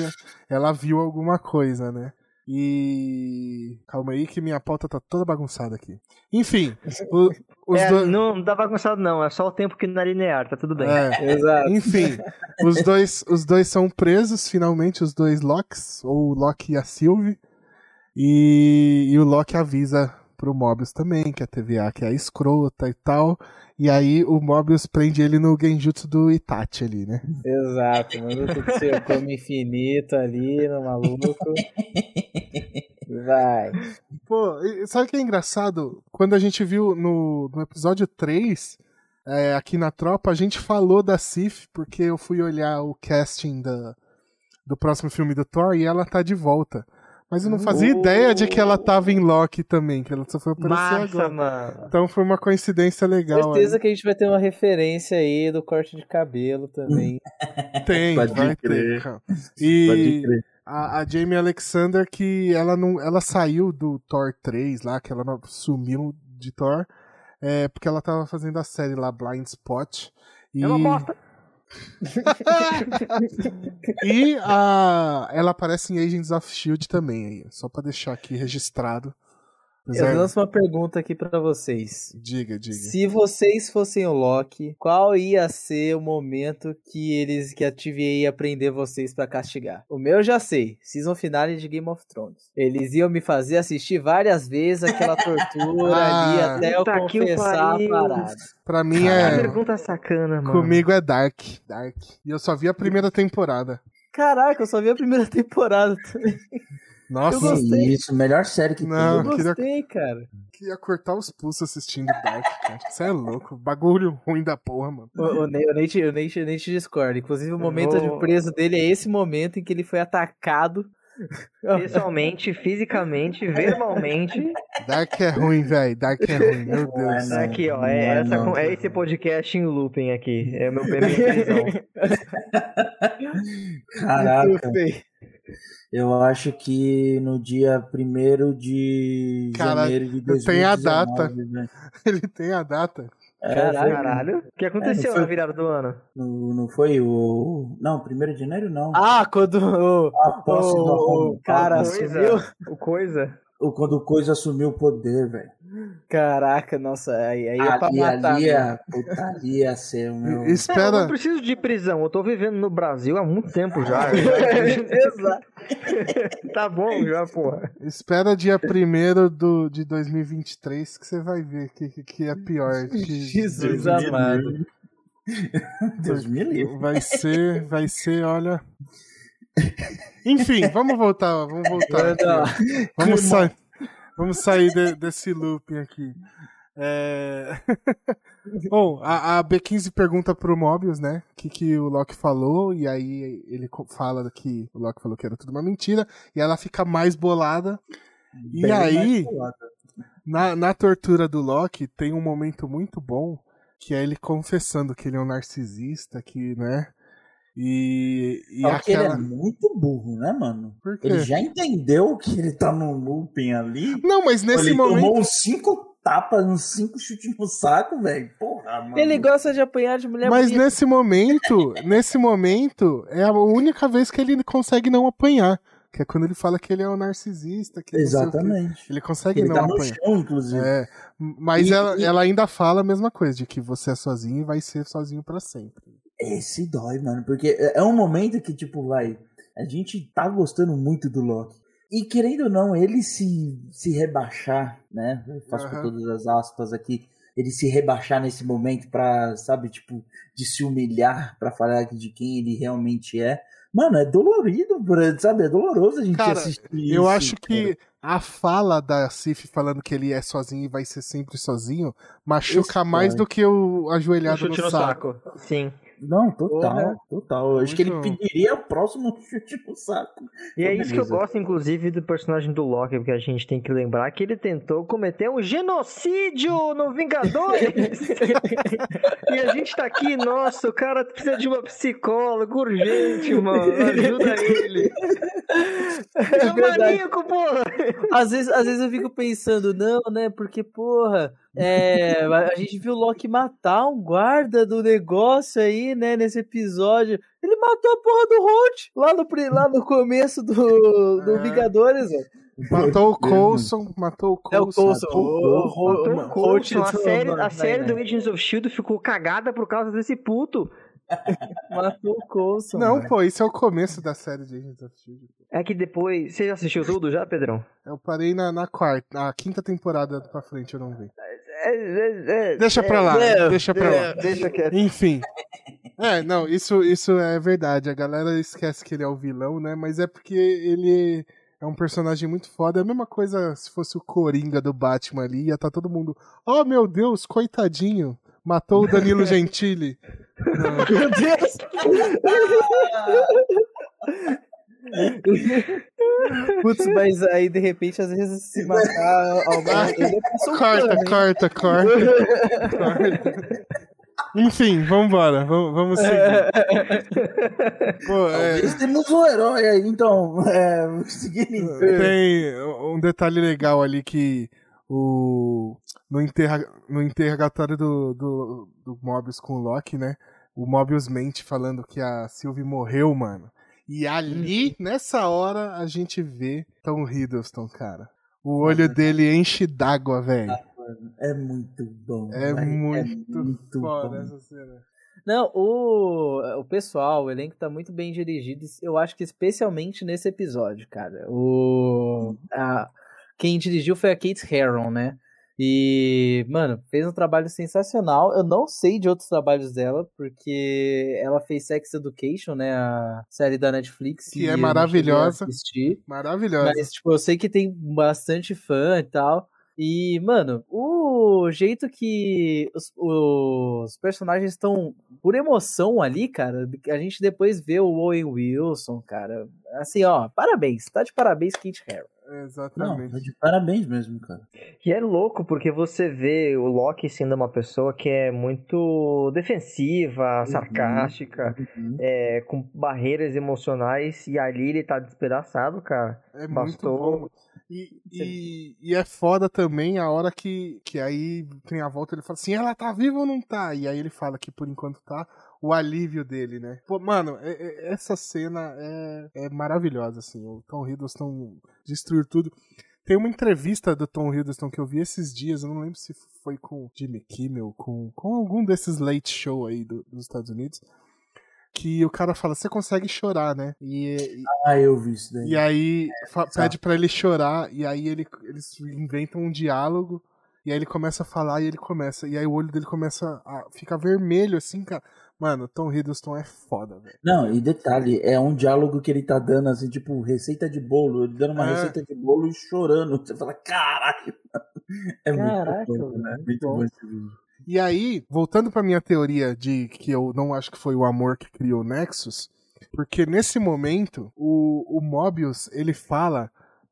ela viu alguma coisa, né? E. Calma aí que minha pauta tá toda bagunçada aqui. Enfim, o- os É, dois. não, não tá bagunçado não, é só o tempo que não é linear, tá tudo bem. É, Exato. enfim, os dois, os dois são presos, finalmente, os dois Locks, ou o Loki e a Sylvie. E, e o Loki avisa pro Mobius também, que a TVA que é escrota e tal. E aí o Mobius prende ele no genjutsu do Itachi ali, né? Exato, mano. Tudo seu come infinito ali no maluco. Vai. Pô, sabe o que é engraçado? Quando a gente viu no, no episódio 3, é, aqui na tropa, a gente falou da Sif, porque eu fui olhar o casting da, do próximo filme do Thor e ela tá de volta. Mas eu não fazia Oh. ideia de que ela tava em Loki também, que ela só foi aparecer Massa, agora. mano. Então foi uma coincidência legal. Certeza que a gente vai ter uma referência aí do corte de cabelo também. aí. Tem, Pode vai crer. ter. cara. Pode E crer. a, a Jamie Alexander, que ela não. Ela saiu do Thor 3 lá, que ela não- sumiu de Thor. É, porque ela tava fazendo a série lá, Blind Spot. E, É uma bosta. E a, ela aparece em Agents of Shield também, aí, só pra deixar aqui registrado. Eu lanço uma pergunta aqui pra vocês. Diga, diga. Se vocês fossem o Loki, qual ia ser o momento que eles que a TVA ia prender vocês pra castigar? O meu eu já sei, season finale de Game of Thrones. Eles iam me fazer assistir várias vezes aquela tortura ali Ah. até eu que confessar a parada. Pra mim Que é. pergunta sacana, mano. Comigo é Dark. Dark. E eu só vi a primeira temporada. Caraca, eu só vi a primeira temporada também. Nossa, Eu gostei. Isso, melhor série que Não. Eu tem. queria- gostei, cara. queria cortar os pulsos assistindo Dark, cara. Você é louco. Bagulho ruim da porra, mano. O, o, Nate, o, Nate, o, Nate, o Nate discorda. Inclusive, o momento vou- de preso dele é esse momento em que ele foi atacado. Pessoalmente, fisicamente, verbalmente. Dark é ruim, velho. Dark é ruim, meu é, Deus. não. aqui, ó. Não É, é, essa, não. é esse podcast em looping aqui. É o meu prisão. Caraca. Eu acho que no dia 1 de Cara, janeiro de eu 2019. tenho a data. né? Ele tem a data. É, Caralho. Caralho. O que aconteceu É, não foi- na virada do ano? no- não foi o. Não, 1 de janeiro não. Ah, quando o, a posse do o, Arrombado. cara Coisa. sumiu. O coisa? O- Quando o Coisa assumiu o poder, velho. Caraca, nossa, aí, aí é pra Ali, matar. ali, mesmo. a putaria ia ser o meu. É, eu Espera, não preciso de prisão. Eu tô vivendo no Brasil há muito tempo já. Exato. tá bom já, porra. espera dia 1 do, de 2023 que você vai ver que, que, que é pior. Que Jesus amado. Deus me livre. Vai ser, vai ser, olha. Enfim, vamos voltar, vamos voltar. Vamos sair. Vamos sair de, desse looping aqui. É... Bom, a, a, B15 pergunta pro Mobius, né? O que, que o Loki falou, e aí ele fala que o Loki falou que era tudo uma mentira, e ela fica mais bolada. Bem e aí, na, na tortura do Loki, tem um momento muito bom, que é ele confessando que ele é um narcisista, que, né? E, e Só aquela... ele é muito burro, né, mano? Ele já entendeu que ele tá no looping ali. Não, mas nesse ele momento. Ele tomou cinco tapas, uns cinco chutes no saco, velho. Porra, mano. Ele gosta de apanhar de mulher Mas bonita. nesse momento, nesse momento, é a única vez que ele consegue não apanhar. Que é quando ele fala que ele é um narcisista. Que Exatamente. Ele consegue ele não tá apanhar. Chão, inclusive. É, mas e, ela, e... ela ainda fala a mesma coisa, de que você é sozinho e vai ser sozinho para sempre. Esse dói, mano, porque é um momento que, tipo, vai. A gente tá gostando muito do Loki. E querendo ou não, ele se, se rebaixar, né? Eu faço uhum. por todas as aspas aqui. Ele se rebaixar nesse momento pra, sabe, tipo, de se humilhar pra falar de quem ele realmente é. Mano, é dolorido, sabe? É doloroso a gente Cara, assistir isso. Eu acho que a fala da Sif falando que ele é sozinho e vai ser sempre sozinho machuca mais do que o ajoelhado no, no saco. saco. Sim. Não, total, Porra. total. Eu acho que ele pediria o próximo chute no saco. E é isso que eu gosto, inclusive, do personagem do Loki, porque a gente tem que lembrar que ele tentou cometer um genocídio no Vingadores! e a gente tá aqui, nossa, o cara precisa de uma psicóloga urgente, mano. Ajuda ele. É, é maníaco, porra! Às vezes, às vezes eu fico pensando, não, né? Porque, porra, é, a gente viu o Loki matar um guarda do negócio aí, né, nesse episódio. Ele matou a porra do Holt lá no, lá no começo do, do é. Vingadores, velho. Matou o Coulson, matou o Coulson. É o Coulson. O, o. A série, a série do Agents of S.H.I.E.L.D. ficou cagada por causa desse puto. Matou o Coulson. Não, mano. pô, isso é o começo da série de Agents of S.H.I.E.L.D. É que depois... Você já assistiu tudo já, Pedrão? Eu parei na, na quarta, na quinta temporada pra frente, eu não vi. Deixa pra lá, deixa pra lá. Deixa quieto. Enfim. É, não, isso, isso é verdade. A galera esquece que ele é o vilão, né? Mas é porque ele é um personagem muito foda. É a mesma coisa se fosse o Coringa do Batman ali, ia estar tá todo mundo. Oh meu Deus, coitadinho. Matou o Danilo Gentili. meu Deus! Putz, mas aí de repente, às vezes, se matar alguém. corta, corta, corta, corta. Enfim, vambora, vamos, vamos seguir. Pô, é... temos um herói aí, então. É, Tem um detalhe legal ali que o no, interra... no interrogatório do, do, do Mobius com o Loki, né? O Mobius mente falando que a Sylvie morreu, mano. E ali, uhum. nessa hora, a gente vê Tom Hiddleston, cara. O olho dele enche d'água, velho. É muito bom. É, muito, é muito foda bom. essa cena. Não, o, o pessoal, o elenco tá muito bem dirigido. Eu acho que especialmente nesse episódio, cara. O, a, quem dirigiu foi a Kate Herron, né? E, mano, fez um trabalho sensacional. Eu não sei de outros trabalhos dela, porque ela fez Sex Education, né? A série da Netflix. Que é maravilhosa. Maravilhosa. Mas, tipo, eu sei que tem bastante fã e tal. E, mano, o jeito que os, os personagens estão por emoção ali, cara, a gente depois vê o Owen Wilson, cara. Assim, ó, parabéns. Tá de parabéns, Kate Harrow. Exatamente. Não, tá de parabéns mesmo, cara. E é louco porque você vê o Loki sendo uma pessoa que é muito defensiva, uhum. sarcástica, uhum. É, com barreiras emocionais, e ali ele tá despedaçado, cara. É Bastou... muito bom. E, e, e, é foda também a hora que, que aí tem a volta, ele fala assim, ela tá viva ou não tá? E aí ele fala que por enquanto tá, o alívio dele, né? Pô, mano, é, é, essa cena é, é maravilhosa, assim. O Tom Hiddleston destruiu tudo. Tem uma entrevista do Tom Hiddleston que eu vi esses dias, eu não lembro se foi com Jimmy Kimmel, com, com algum desses late show aí do, dos Estados Unidos que o cara fala, você consegue chorar, né? E, e ah, eu vi isso daí. E aí é, pede para ele chorar, e aí ele, eles inventam um diálogo, e aí ele começa a falar, e ele começa, e aí o olho dele começa a ficar vermelho, assim, cara. Mano, Tom Hiddleston é foda, velho. Não, e detalhe, é um diálogo que ele tá dando, assim, tipo, receita de bolo. Ele dando uma É. receita de bolo e chorando. Você fala, caralho. É Caraca, muito bom, né? muito bom esse vídeo. E aí, voltando pra minha teoria de que eu não acho que foi o amor que criou o Nexus, porque nesse momento o, o Mobius ele fala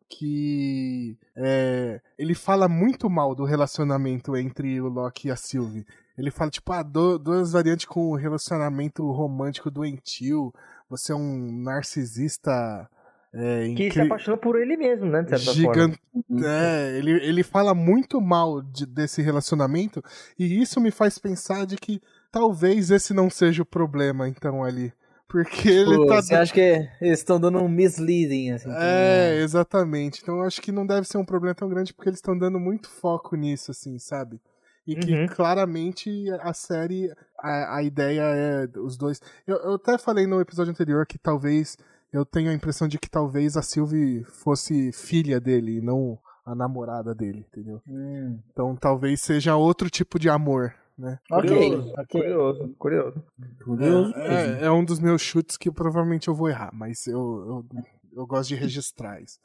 que é, ele fala muito mal do relacionamento entre o Loki e a Sylvie. Ele fala tipo, ah, do- duas variantes com relacionamento romântico doentio. Você é um narcisista é, Que se incri- apaixonou por ele mesmo, né? De certa gigante. Uhum. É, ele, ele fala muito mal de- desse relacionamento e isso me faz pensar de que talvez esse não seja o problema, então, ali. Porque ele Pô, tá. Você acha que eles estão dando um misleading, assim? É, exatamente. Então eu acho que não deve ser um problema tão grande porque eles estão dando muito foco nisso, assim, sabe? E que Uhum. claramente a série, a, a ideia é os dois. Eu, eu até falei no episódio anterior que talvez eu tenho a impressão de que talvez a Sylvie fosse filha dele e não a namorada dele, entendeu? Hum, Então talvez seja outro tipo de amor, né? ok, Curioso, ok. curioso, curioso. Curioso É, é, é um dos meus chutes que provavelmente eu vou errar, mas eu, eu, eu gosto de registrar isso.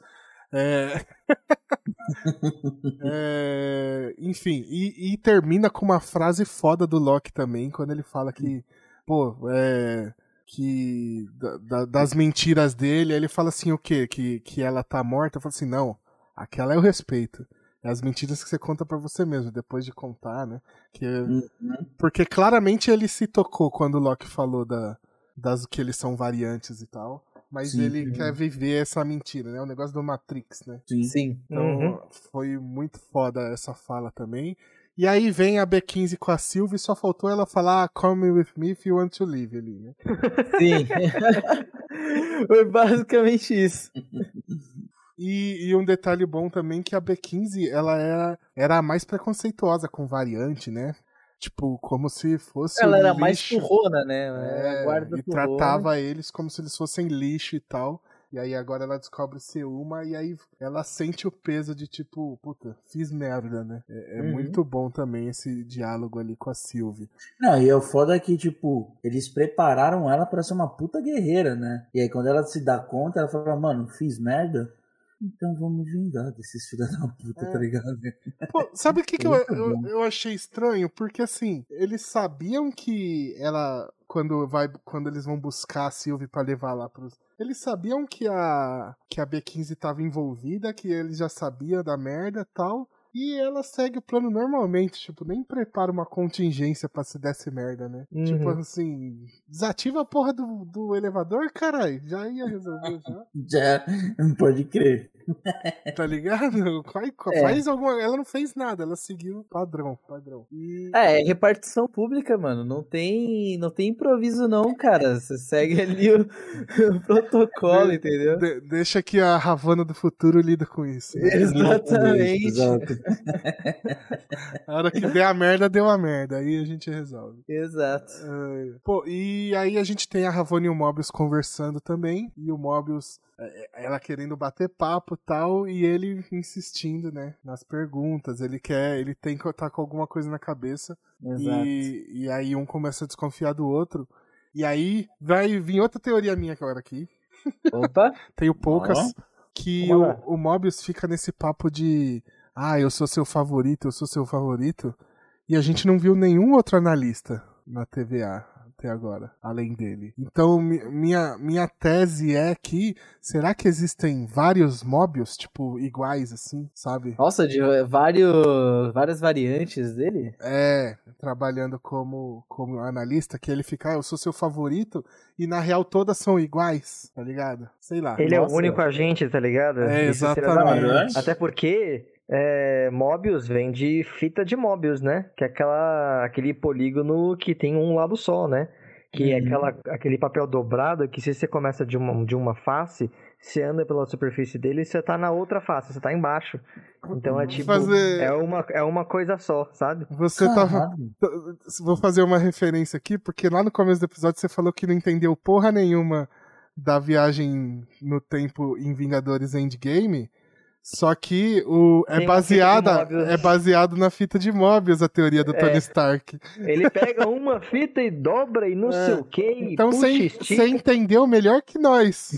É... É, Enfim, e, e termina com uma frase foda do Loki também, quando ele fala que, pô, é, que da- da- das mentiras dele, aí ele fala assim, o quê? Que, que ela tá morta? Eu falo assim, não, aquela é o respeito. É as mentiras que você conta pra você mesmo, depois de contar, né? Que, Uhum. porque claramente ele se tocou quando o Loki falou da, das que eles são variantes e tal. Mas Sim. ele Uhum. quer viver essa mentira, né? O negócio do Matrix, né? Sim. Sim. Então Uhum. foi muito foda essa fala também. E aí vem a B15 com a Sylvie e só faltou ela falar "Ah, Come with me if you want to live ali, né? Sim. Foi basicamente isso. E, e um detalhe bom também que a B15 ela era, era a mais preconceituosa com variante, né? Tipo, como se fosse Ela um era mais lixo. turrona, né? Ela era É, e turrona. tratava eles como se eles fossem lixo e tal. E aí agora ela descobre ser uma e aí ela sente o peso de tipo, puta, fiz merda, né? É, é Uhum. muito bom também esse diálogo ali com a Sylvie. Não, e o foda é que, tipo, eles prepararam ela pra ser uma puta guerreira, né? E aí quando ela se dá conta, ela fala, mano, fiz merda? Então vamos vingar desses filhos da puta, É. tá ligado? Pô, sabe o que, que eu, eu, eu achei estranho? Porque assim, eles sabiam que ela. Quando, vai, quando eles vão buscar a Sylvie pra levar lá pros. Eles sabiam que a, que a B15 tava envolvida, que eles já sabiam da merda e tal. E ela segue o plano normalmente, tipo, nem prepara uma contingência pra se desse merda, né? Uhum. Tipo assim, desativa a porra do, do elevador, caralho. Já ia resolver já. Já, não pode crer. Tá ligado? Faz, É. faz alguma. Ela não fez nada, ela seguiu padrão, padrão. E. É, é repartição pública, mano. Não tem, não tem improviso, não, cara. Você segue ali o, o protocolo, entendeu? De- deixa que a Havana do futuro lida com isso. né? Exatamente. Exato. A hora que der a merda, deu a merda. Aí a gente resolve. Exato. Ai. Pô, e aí a gente tem a Ravonna e o Mobius conversando também. E o Mobius, é, ela querendo bater papo e tal. E ele insistindo, né? Nas perguntas. Ele quer, ele tem que estar com alguma coisa na cabeça. Exato. E, e aí um começa a desconfiar do outro. E aí vai vir outra teoria minha agora aqui. Opa. Tenho poucas. Que o, o Mobius fica nesse papo de. Ah, eu sou seu favorito, eu sou seu favorito. E a gente não viu nenhum outro analista na TVA até agora, além dele. Então, mi- minha, minha tese é que. Será que existem vários Mobius, tipo, iguais, assim, sabe? Nossa, de vários, várias variantes dele? É, trabalhando como, como analista, que ele fica, ah, eu sou seu favorito, e na real todas são iguais, tá ligado? Sei lá. Ele é Nossa. o único agente, tá ligado? É, hora. exatamente. Até porque é, Mobius vem de fita de Mobius, né? Que é aquela, aquele polígono que tem um lado só, né? Que é Uhum. aquela, aquele papel dobrado que se você começa de uma, de uma face, você anda pela superfície dele e você tá na outra face, você tá embaixo. Então é tipo, fazer- é, uma, é uma coisa só, sabe? Você tava. Caralho. Vou fazer uma referência aqui, porque lá no começo do episódio você falou que não entendeu porra nenhuma da viagem no tempo em Vingadores Endgame. Só que o, é, Tem baseada, é baseado na fita de Mobius, a teoria do É. Tony Stark. Ele pega uma fita e dobra e não É. sei o que. Então você entendeu melhor que nós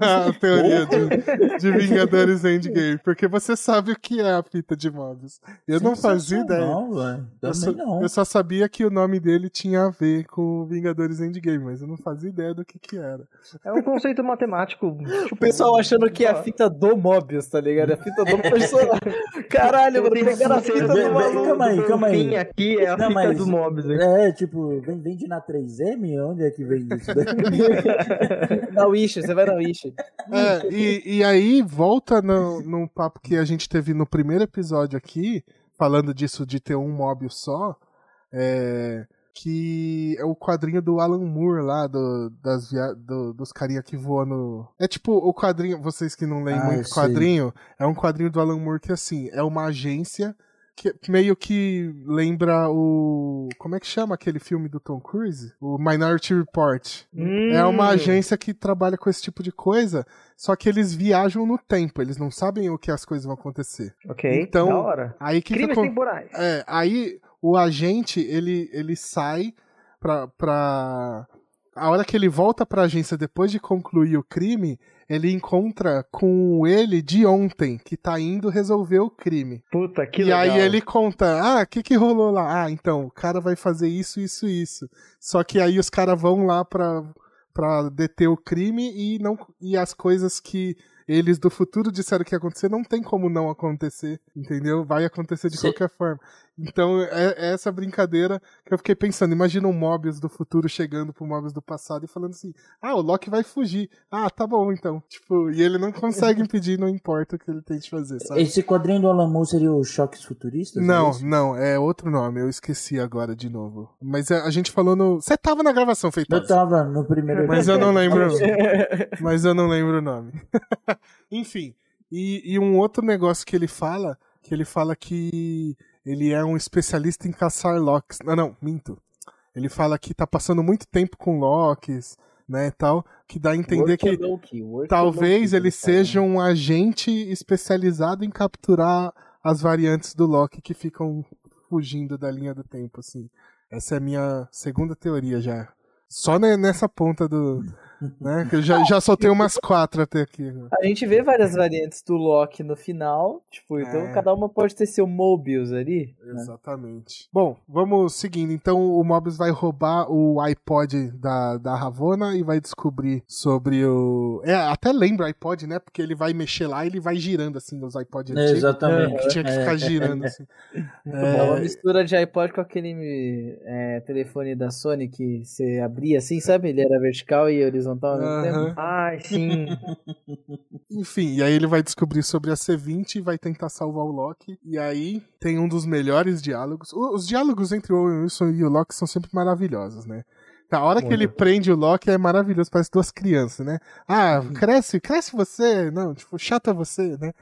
a teoria de, de Vingadores Endgame, porque você sabe o que é a fita de Mobius. Eu não fazia ideia. Não. Eu só, não. eu só sabia que o nome dele tinha a ver com Vingadores Endgame, mas eu não fazia ideia do que que era. É um conceito matemático. tipo, O pessoal achando que é a fita do Mobius, tá ligado? A fita do personagem. Caralho, mano, pegaram a fita Vem- do maluco. calma aí, calma aí. Aqui é a Não, fita mas- do Mobius. É, tipo, vem, vende na 3M? Onde é que vende isso? Na Wish, você vai na Wish. É, e, e aí volta no, no papo que a gente teve no primeiro episódio aqui, falando disso de ter um Mobius só, é, que é o quadrinho do Alan Moore lá, do, das via do- dos carinha que voam no... É tipo o quadrinho, vocês que não leem Ah, muito sei. quadrinho, é um quadrinho do Alan Moore que assim, é uma agência que meio que lembra o... Como é que chama aquele filme do Tom Cruise? O Minority Report. É uma Hum, agência que trabalha com esse tipo de coisa, só que eles viajam no tempo, eles não sabem o que as coisas vão acontecer. Ok, Então, da hora. Aí que, Crimes temporais. é, aí o agente, ele, ele sai pra, pra. A hora que ele volta pra agência depois de concluir o crime, ele encontra com ele de ontem, que tá indo resolver o crime. Puta, que e legal. aí ele conta, ah, o que que rolou lá? Ah, então, o cara vai fazer isso, isso, isso. Só que aí os caras vão lá pra, pra deter o crime e, não, e as coisas que eles do futuro disseram que ia acontecer não tem como não acontecer, entendeu? Vai acontecer de Cê- qualquer forma. Então é, é essa brincadeira que eu fiquei pensando. Imagina um Mobius do futuro chegando pro Mobius do passado e falando assim: ah, o Loki vai fugir. Ah, tá bom então. Tipo, e ele não consegue impedir, não importa o que ele tente fazer, sabe? Esse quadrinho do Alan Moore seria o Choques Futuristas? é Não, isso? não, é outro nome, eu esqueci agora de novo. Mas a, a gente falou no. Você tava na gravação, Eu Feitosa. tava no primeiro Mas eu não lembro. É. Mas eu não lembro o nome. Enfim, e, e um outro negócio que ele fala, que ele fala que ele é um especialista em caçar Locks. Não, não, minto. Ele fala que tá passando muito tempo com Locks, né, e tal, que dá a entender que Workloki, workloki, talvez ele cara. seja um agente especializado em capturar as variantes do Loki que ficam fugindo da linha do tempo, assim. Essa é a minha segunda teoria já. Só ne- nessa ponta do. Né? Que eu já, já soltei umas quatro até aqui. A gente vê várias variantes do Loki no final, tipo, então É. cada uma pode ter seu Mobius ali. né? Exatamente. Bom, vamos seguindo. Então o Mobius vai roubar o iPod da, da Ravona e vai descobrir sobre o. É, até lembra o iPod, né? Porque ele vai mexer lá e ele vai girando assim nos iPod É, antigos. exatamente. Que tinha que ficar girando assim. É uma É, mistura de iPod com aquele é, telefone da Sony que você abria assim, sabe? Ele era vertical e horizontal mesmo tempo. aham. Ai, sim. Enfim, e aí ele vai descobrir sobre a C20 e vai tentar salvar o Loki. E aí tem um dos melhores diálogos. Os diálogos entre o Owen Wilson e o Loki são sempre maravilhosos, né? A hora que ele prende o Loki é maravilhoso, parece duas crianças, né? Ah, cresce, cresce você. Não, tipo, chata você, né?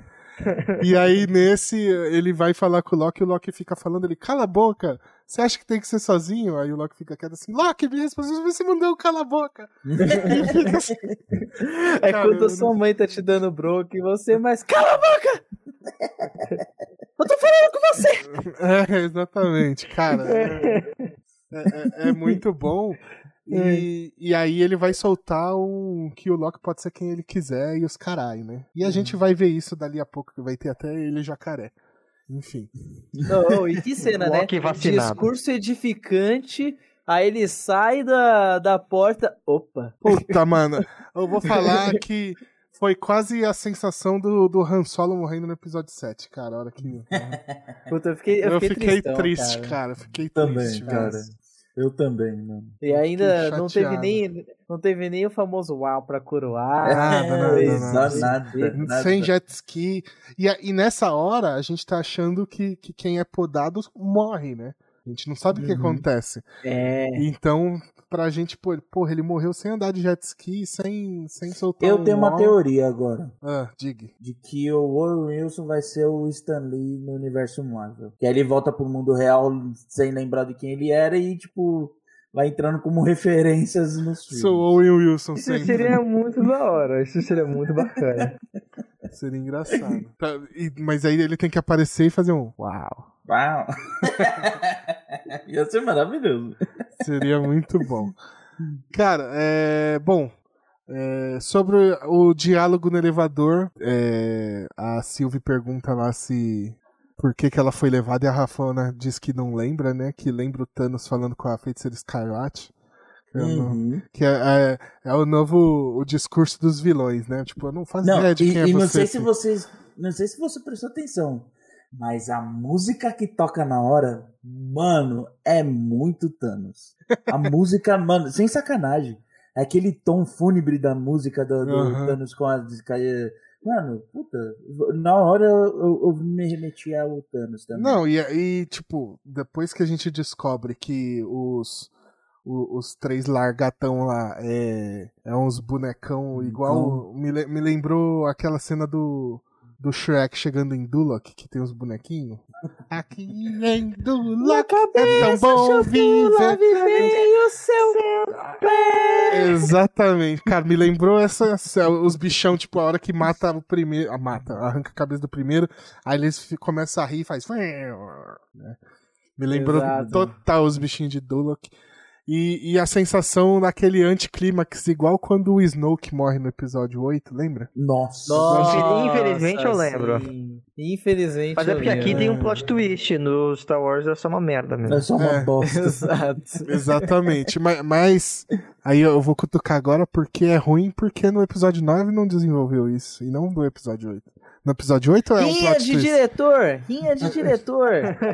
E aí nesse ele vai falar com o Loki e o Loki fica falando ele, cala a boca. Você acha que tem que ser sozinho? Aí o Loki fica quieto assim, Loki, me respondeu, você mandou cala a boca. Assim, É Cara, quando sua mãe tá te dando broco e você, mas cala a boca! Eu tô falando com você! É, exatamente, cara. É, é- é muito bom. E, e aí ele vai soltar um que o Loki pode ser quem ele quiser e os carai, né? E a gente vai ver isso dali a pouco, que vai ter até ele jacaré. Enfim. Oh, e que cena, né? Vacinado. Discurso edificante, aí ele sai da, da porta. Opa! Puta, mano, eu vou falar que foi quase a sensação do, do Han Solo morrendo no episódio 7, cara. A hora que. Puta, eu fiquei, eu Eu fiquei, fiquei tristão, triste, cara. cara. Fiquei Também, triste, velho. cara. Eu também, mano. E ainda não teve, nem, não teve nem o famoso uau pra coroar. Nada, nada, É, nada. nada, nada. Sem jet ski. E, e nessa hora, a gente tá achando que, que quem é podado morre, né? A gente não sabe o que Uhum. acontece. É. Então, pra gente, pô, porra, ele morreu sem andar de jet ski, sem, sem soltar Eu um tenho uma teoria agora. Ah, diga. De que o Owen Wilson vai ser o Stan Lee no universo Marvel. Que aí ele volta pro mundo real sem lembrar de quem ele era e, tipo, vai entrando como referências nos filmes. Sou Owen Wilson Isso sempre. seria muito da hora. Isso seria muito bacana. Seria engraçado. Tá, e- mas aí ele tem que aparecer e fazer um uau. Uau. Ia ser maravilhoso. Seria muito bom. Cara, é. Bom. é, sobre o diálogo no elevador, é, a Sylvie pergunta lá se. Por que, que ela foi levada e a Rafona diz que não lembra, né? Que lembra o Thanos falando com a feiticeira Escarlate. Que, não- Uhum. que é, é- é o novo o discurso dos vilões, né? Tipo, eu não faço Não, ideia de e, quem é e você. não sei se filho. vocês. Não sei se você prestou atenção. Mas a música que toca na hora, mano, é muito Thanos. A música, mano, sem sacanagem. É aquele tom fúnebre da música do, do Aham. Thanos com a. Mano, puta, na hora eu, eu- eu me remeti ao Thanos também. Não, e, e tipo, depois que a gente descobre que os, o- os, três largatão lá é, é uns bonecão igual. Me, le- me lembrou aquela cena do, do Shrek chegando em Duloc, que tem os bonequinhos. Aqui em Duloc é tão bom viver. o seu Exatamente, cara, me lembrou essa, essa- os bichão, tipo, a hora que mata o primeiro, a mata, arranca a cabeça do primeiro, aí eles começam a rir e faz, né? Me lembrou Exato. total os bichinhos de Duloc. E, e a sensação naquele anticlímax, igual quando o Snoke morre no episódio 8, lembra? Nossa. Nossa, Infelizmente eu lembro. sim. Infelizmente Mas é porque aqui tem um plot twist. No Star Wars é só uma merda mesmo. É só uma É. bosta. Exato. Exatamente, mas, mas aí eu vou cutucar agora porque é ruim, porque no episódio 9 não desenvolveu isso, e não no episódio 8. No episódio 8 é um Rinha plot de twist. diretor! Rinha de diretor!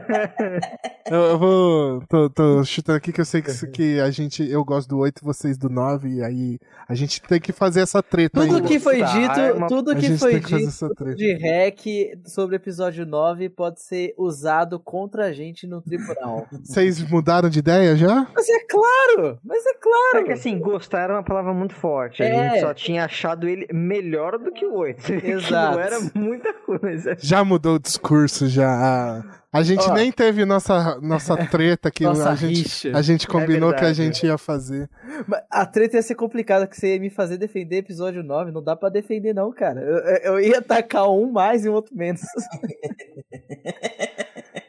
Eu, eu vou. Tô, tô chutando aqui que eu sei que, que a gente. Eu gosto do 8 vocês do 9, e aí a gente tem que fazer essa treta Tudo ainda. que foi Tá, dito, é tudo a que foi que dito de hack sobre o episódio 9 pode ser usado contra a gente no tribunal. Vocês mudaram de ideia já? Mas é claro! Mas é É claro! que assim, gostar é uma palavra muito forte. A É. gente só tinha achado ele melhor do que o 8. Exato. Não era muita coisa. Já mudou o discurso, já. A gente Ó. nem teve nossa, nossa treta que Nossa a gente, rixa. a gente combinou que a gente ia fazer. Mas A treta ia ser complicada, que você ia me fazer defender episódio 9. Não dá pra defender, não, cara. Eu, eu- ia atacar um mais e o outro menos.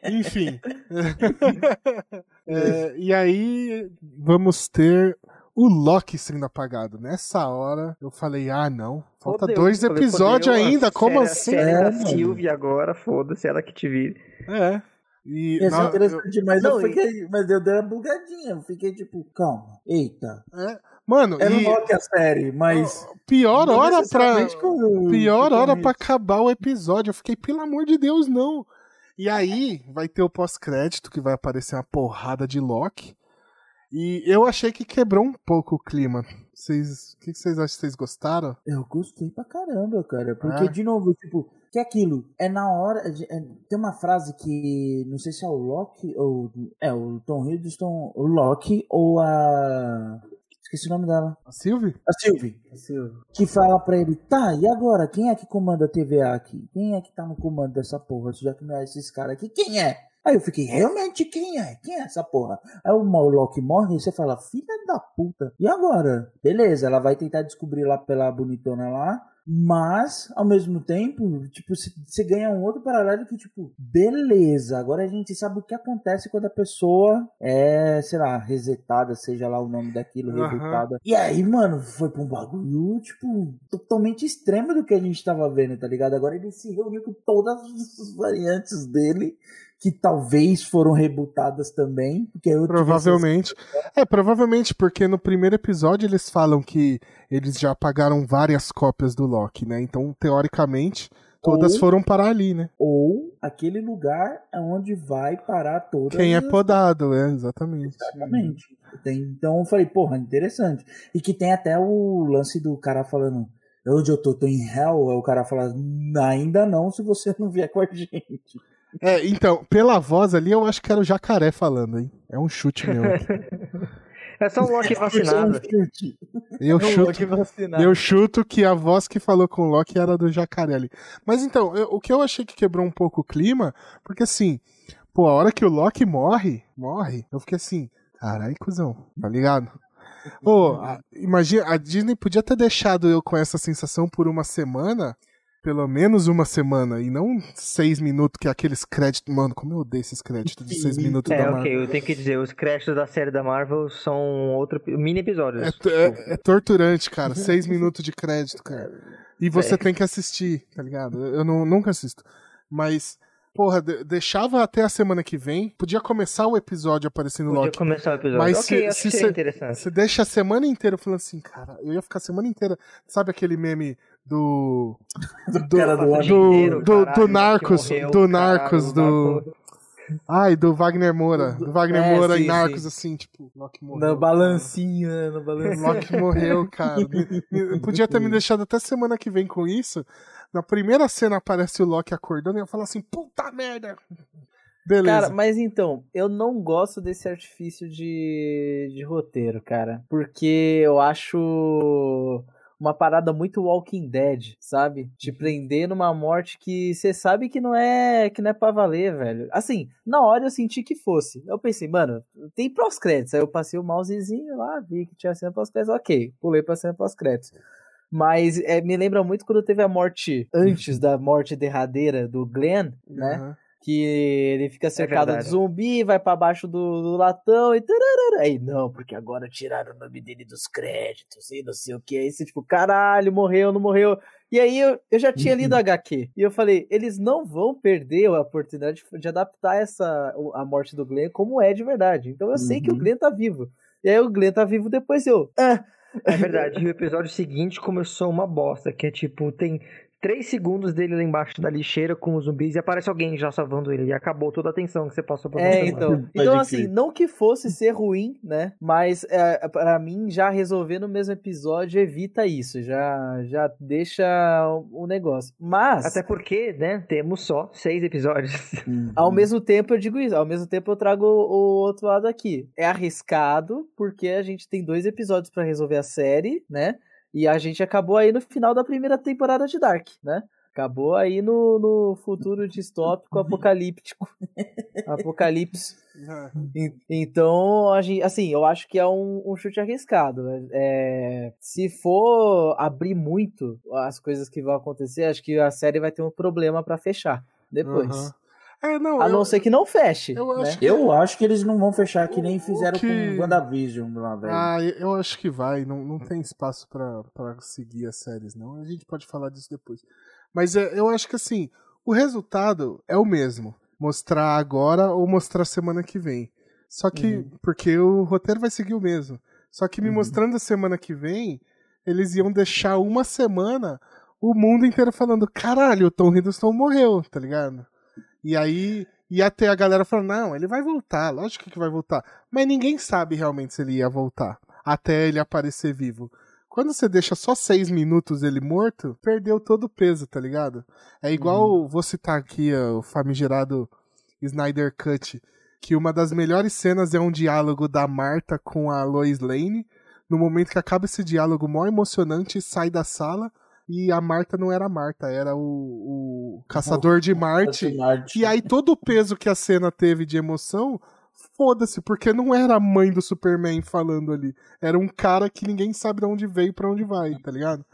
Enfim. É, e aí vamos ter o Loki sendo apagado. Nessa hora eu falei, ah não, falta Fodeu. dois episódios ainda, a como série- assim? A série É, mano. Sylvie agora, foda-se, ela que te vire. É. E Ia ser na- interessante, mas Não, eu fiquei. Mas eu dei uma bugadinha. Eu fiquei tipo, calma, eita. é, mano, Eu e não gosto a série, mas. pior não hora pra com- pior hora pra acabar o episódio. Eu fiquei, pelo amor de Deus, não. E aí vai ter o pós-crédito que vai aparecer uma porrada de Loki. E eu achei que quebrou um pouco o clima. Vocês, o que que vocês acham? Vocês gostaram? Eu gostei pra caramba, cara. Porque, É? de novo, tipo, que é aquilo? É na hora. é- é- tem uma frase que. Não sei se é o Loki ou. É, o Tom Hiddleston, o Loki ou a. Esqueci o nome dela. A Sylvie? A Sylvie. Que fala pra ele, tá, e agora? Quem é que comanda a TVA aqui? Quem é que tá no comando dessa porra? Já que não é esses caras aqui, quem é? Aí eu fiquei, realmente, quem é? Quem é essa porra? Aí o Loki morre e você fala, filha da puta. E agora? Beleza, ela vai tentar descobrir lá pela bonitona lá. Mas, ao mesmo tempo, tipo, você ganha um outro paralelo que, tipo, beleza, agora a gente sabe o que acontece quando a pessoa é, sei lá, resetada, seja lá o nome daquilo, Aham. rebutada. E aí, mano, foi pra um bagulho, tipo, totalmente extremo do que a gente tava vendo, tá ligado? Agora ele se reuniu com todas as variantes dele, que talvez foram rebutadas também, porque eu tive Provavelmente. É, provavelmente, porque no primeiro episódio eles falam que eles já apagaram várias cópias do Loki, né? Então, teoricamente, todas Ou- foram parar ali, né? ou aquele lugar é onde vai parar todas Quem é as- podado, é, exatamente. Exatamente. Então eu falei, porra, interessante. E que tem até o lance do cara falando, onde eu tô? Tô em hell? Aí o cara fala, ainda não, se você não vier com a gente. É, então, pela voz ali, eu acho que era o jacaré falando, hein? É um chute meu. É só um Loki vacinado. Eu Não, chuto, Loki vacinado. eu chuto que a voz que falou com o Loki era do jacaré ali. Mas então, eu- o que eu achei que quebrou um pouco o clima, porque assim, pô, a hora que o Loki morre, morre, eu fiquei assim, carai, cuzão, tá ligado? Pô, a- imagina, a Disney podia ter deixado eu com essa sensação por uma semana pelo menos uma semana e não seis minutos, que é aqueles créditos. Mano, como eu odeio esses créditos de seis minutos É, da ok, Marvel. eu tenho que dizer, os créditos da série da Marvel são outro mini episódios. É, é- é torturante, cara. Seis minutos de crédito, cara. E você É. tem que assistir, tá ligado? Eu não, nunca assisto. Mas, porra, de- deixava até a semana que vem. Podia começar o episódio aparecendo Podia Loki. começar o episódio. Mas ok, se- se interessante. Você deixa a semana inteira falando assim, cara, eu ia ficar a semana inteira. Sabe aquele meme do. Do, cara do do, do, Inteiro, do, caralho, Narcos. morreu, do caralho, Narcos, do. Ai, do Wagner Moura. Do Wagner É, Moura sim, em Narcos, sim. assim, tipo, Loki morreu. No balancinho, né? No balancinho. Loki morreu, cara. Podia ter me deixado até semana que vem com isso. Na primeira cena aparece o Loki acordando e eu falo assim, puta merda. Beleza. Cara, mas então, eu não gosto desse artifício de, de roteiro, cara. Porque eu acho uma parada muito Walking Dead, sabe? Te prender numa morte que você sabe que não é que não é pra valer, velho. Assim, na hora eu senti que fosse. Eu pensei, mano, tem pós-créditos. Aí eu passei o mousezinho lá, vi que tinha cena pós-créditos, ok. Pulei pra cena pós-créditos. Mas é, me lembra muito quando teve a morte antes da morte derradeira do Glenn, né? Aham. Que ele fica cercado de verdade. zumbi, vai pra baixo do, do latão e tararara. aí não, porque agora tiraram o nome dele dos créditos e não sei o que, aí você tipo, caralho, morreu, não morreu, e aí eu, eu já tinha lido a HQ, e eu falei, eles não vão perder a oportunidade de, de adaptar essa, a morte do Glenn como é de verdade, então eu sei que o Uhum. Glenn tá vivo, e aí o Glenn tá vivo depois eu, ah, É verdade, e o episódio seguinte começou uma bosta, que é tipo, tem três segundos dele lá embaixo da lixeira com os zumbis e aparece alguém já salvando ele. E acabou toda a atenção que você passou por É, então. Então, assim, não que fosse ser ruim, né? Mas é, para mim, já resolver no mesmo episódio evita isso. Já, já deixa o negócio. Mas, Até porque, né, temos só seis episódios. Uhum. ao mesmo tempo, eu digo isso. Ao mesmo tempo, eu trago o, o outro lado aqui. É arriscado, porque a gente tem dois episódios pra resolver a série, né? E a gente acabou aí no final da primeira temporada de Dark, né? Acabou aí no, no futuro distópico apocalíptico. Apocalipse. É. En- Então, a gente, assim, eu acho que é um, um chute arriscado. né? É, se for abrir muito as coisas que vão acontecer, acho que a série vai ter um problema pra fechar depois. Aham. É, não, A eu- não ser que não feche. eu né? acho que- Eu acho que eles não vão fechar que nem fizeram que- com WandaVision lá, velho. Ah, eu acho que vai. Não, não tem espaço pra, pra seguir as séries, não. A gente pode falar disso depois. Mas é, eu acho que assim, o resultado é o mesmo. Mostrar agora ou mostrar semana que vem. Só que, Uhum. porque o roteiro vai seguir o mesmo. Só que me Uhum. mostrando a semana que vem, eles iam deixar uma semana o mundo inteiro falando: caralho, o Tom Hiddleston morreu, tá ligado? E aí ia ter a galera falando: não, ele vai voltar, lógico que vai voltar. Mas ninguém sabe realmente se ele ia voltar até ele aparecer vivo. Quando você deixa só seis minutos ele morto, perdeu todo o peso, tá ligado? É igual, vou citar aqui ó, o famigerado Snyder Cut, que uma das melhores cenas é um diálogo da Marta com a Lois Lane. No momento que acaba esse diálogo mó emocionante, sai da sala e a Marta não era a Marta, era o, o caçador de Marte. Marte. E aí todo o peso que a cena teve de emoção, foda-se, porque não era a mãe do Superman falando ali. Era um cara que ninguém sabe de onde veio e pra onde vai, tá ligado?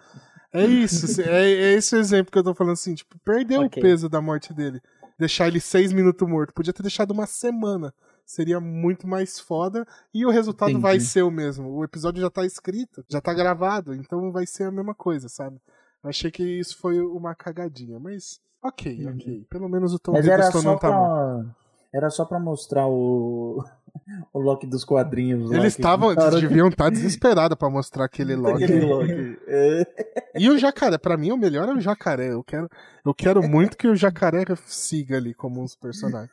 É isso, é, é esse o exemplo que eu tô falando assim, tipo, perdeu Ok. o peso da morte dele. Deixar ele seis minutos morto. Podia ter deixado uma semana. Seria muito mais foda. E o resultado Entendi. vai ser o mesmo. O episódio já tá escrito, já tá gravado, então vai ser a mesma coisa, sabe? Achei que isso foi uma cagadinha, mas ok, Uhum. ok. Pelo menos o Tom Mas era só, não tá pra... era só pra mostrar o... o Loki dos quadrinhos. Eles estavam, eles deviam estar desesperados pra mostrar aquele Loki. Aquele Loki. É. E o jacaré, pra mim o melhor é o jacaré. Eu quero, eu quero muito que o jacaré siga ali como uns personagens.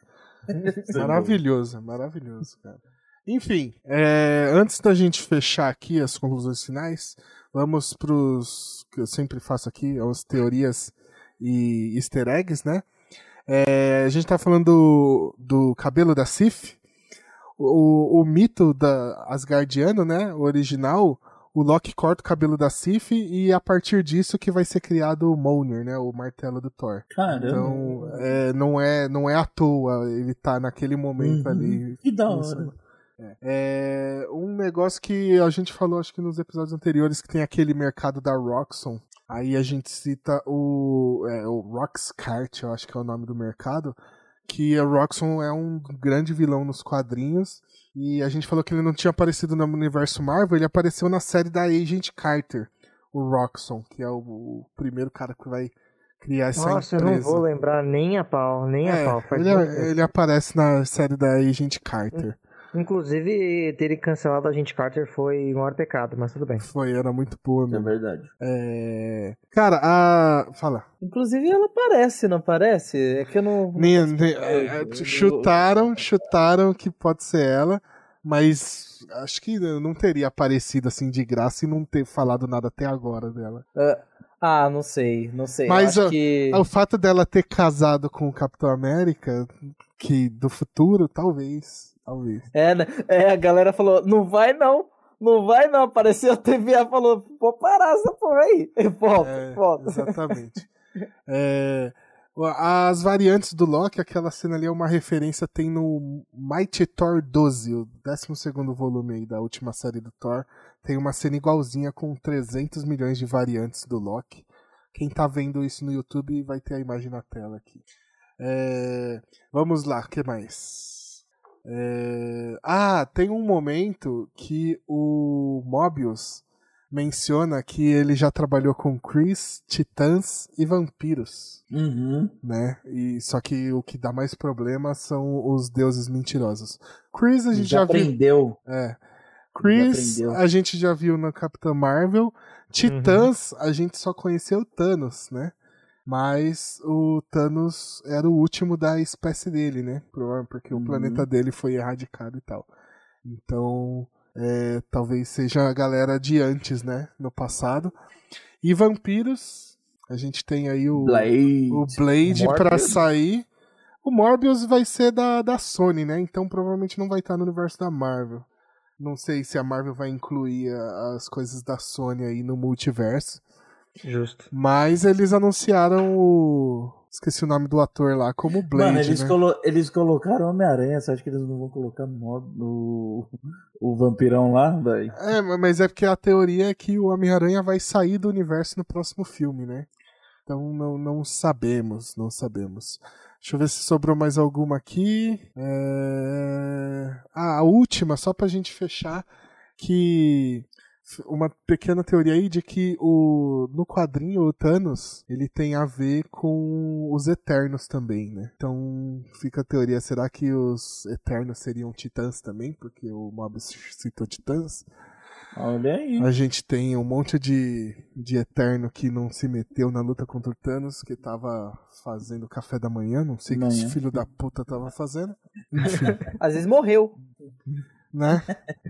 Maravilhoso, maravilhoso, cara. Enfim, é, antes da gente fechar aqui as conclusões finais, vamos pros que eu sempre faço aqui, as teorias e easter eggs, né? É, a gente tá falando do, do cabelo da Sif, o, o mito da Asgardiano, né? O original, o Loki corta o cabelo da Sif e a partir disso que vai ser criado o Mjolnir, né? O martelo do Thor. Caramba. Então, é, não, é, não é à toa ele tá naquele momento Uhum. ali. Que da hora. É um negócio que a gente falou, acho que nos episódios anteriores, que tem aquele mercado da Roxxon, Aí a gente cita o, é, o Roxcart, eu acho que é o nome do mercado, que a Roxxon é um grande vilão nos quadrinhos. E a gente falou que ele não tinha aparecido no universo Marvel, ele apareceu na série da Agent Carter, o Roxxon, que é o, o primeiro cara que vai criar essa Nossa, empresa. eu não vou lembrar nem a pau, nem É, a pau. Ele, tempo. ele aparece na série da Agent Carter. Inclusive, terem cancelado a gente Carter foi o maior pecado, mas tudo bem. Foi, era muito boa É mesmo. verdade. É... Cara, a. Fala. Inclusive ela aparece, não aparece? É que eu não. Nem- nem- é, é, eu- chutaram, chutaram que pode ser ela, mas acho que não teria aparecido assim de graça e não ter falado nada até agora dela. Ah, não sei, não sei. Mas, acho que. O fato dela ter casado com o Capitão América, que do futuro, talvez. Talvez. É, né? é, a galera falou, não vai não, não vai não. Apareceu a TVA falou, pô, parar essa porra aí. Volta, É, volta. Exatamente. É, as variantes do Loki, aquela cena ali é uma referência, tem no Mighty Thor 12, o 12 volume aí da última série do Thor. Tem uma cena igualzinha com 300 milhões de variantes do Loki. Quem tá vendo isso no YouTube vai ter a imagem na tela aqui. É, vamos lá, o que mais? É, ah, tem um momento que o Mobius menciona que ele já trabalhou com Chris, Titãs e vampiros, Uhum. né? E só que o que dá mais problema são os deuses mentirosos. Chris a gente Já já, viu, aprendeu. é. Chris aprendeu. a gente já viu na Capitã Marvel. Titãs a gente só conheceu o Thanos, né? Mas o Thanos era o último da espécie dele, né? Porque Uhum. o planeta dele foi erradicado e tal. Então, é, talvez seja a galera de antes, né? No passado. E vampiros, a gente tem aí o Blade. o Blade pra sair. O Morbius vai ser da, da Sony, né? Então provavelmente não vai estar no universo da Marvel. Não sei se a Marvel vai incluir as coisas da Sony aí no multiverso. Justo. Mas eles anunciaram o. Esqueci o nome do ator lá, como Blade. Mano, eles, né? colo- eles colocaram Homem-Aranha, você acha que eles não vão colocar no, no- o vampirão lá, velho? É, mas é porque a teoria é que o Homem-Aranha vai sair do universo no próximo filme, né? Então não, não sabemos, não sabemos. Deixa eu ver se sobrou mais alguma aqui. É... Ah, a última, só pra gente fechar, que uma pequena teoria aí de que o no quadrinho o Thanos ele tem a ver com os Eternos também, né? Então fica a teoria, será que os Eternos seriam Titãs também? Porque o Mobius citou Titãs. Olha aí. A gente tem um monte de, de Eterno que não se meteu na luta contra o Thanos, que tava fazendo café da manhã, não sei o que esse filho da puta tava fazendo. Às vezes morreu. né?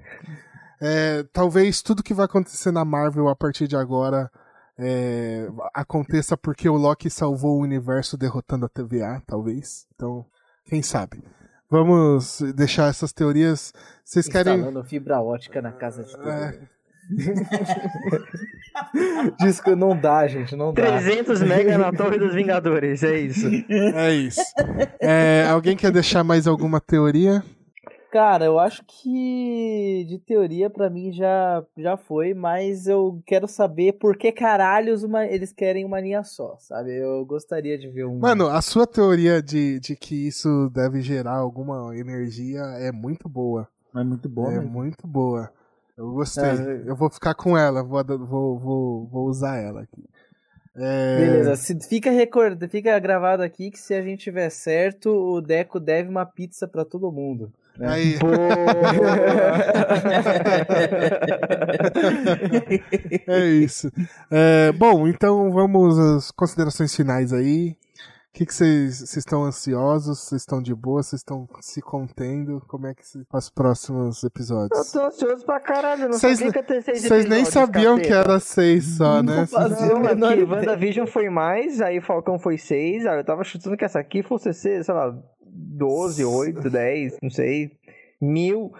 É, talvez tudo que vai acontecer na Marvel a partir de agora é, aconteça porque o Loki salvou o universo derrotando a TVA, talvez. Então, quem sabe? Vamos deixar essas teorias. Vocês querem. Instalando fibra ótica na casa de todo É. Diz que não dá, gente, não dá. 300 mega na Torre dos Vingadores, é isso. É isso. É, alguém quer deixar mais alguma teoria? Cara, eu acho que de teoria pra mim já, já foi, mas eu quero saber por que caralhos uma, eles querem uma linha só, sabe? Eu gostaria de ver um. Mano, a sua teoria de, de que isso deve gerar alguma energia é muito boa. É muito bom, é né? muito boa. Eu gostei. É, Eu vou ficar com ela, vou, vou, vou, vou usar ela aqui. É, Beleza, se, fica, record, fica gravado aqui que se a gente tiver certo, o Deco deve uma pizza pra todo mundo. Né? Aí, é isso. É, bom, então vamos às considerações finais aí. O que que vocês estão ansiosos? Vocês estão de boa? Vocês estão se contendo? Como é que se, os próximos Eu episódios? tô ansioso pra caralho, eu não Vocês- sabia que ia ter seis Vocês nem sabiam que era seis só, né? Não fazia Não, a menor ideia. WandaVision foi mais, aí Falcão foi 6, aí eu tava chutando que essa aqui fosse ser, sei lá, 12, 8, 10, não sei, mil,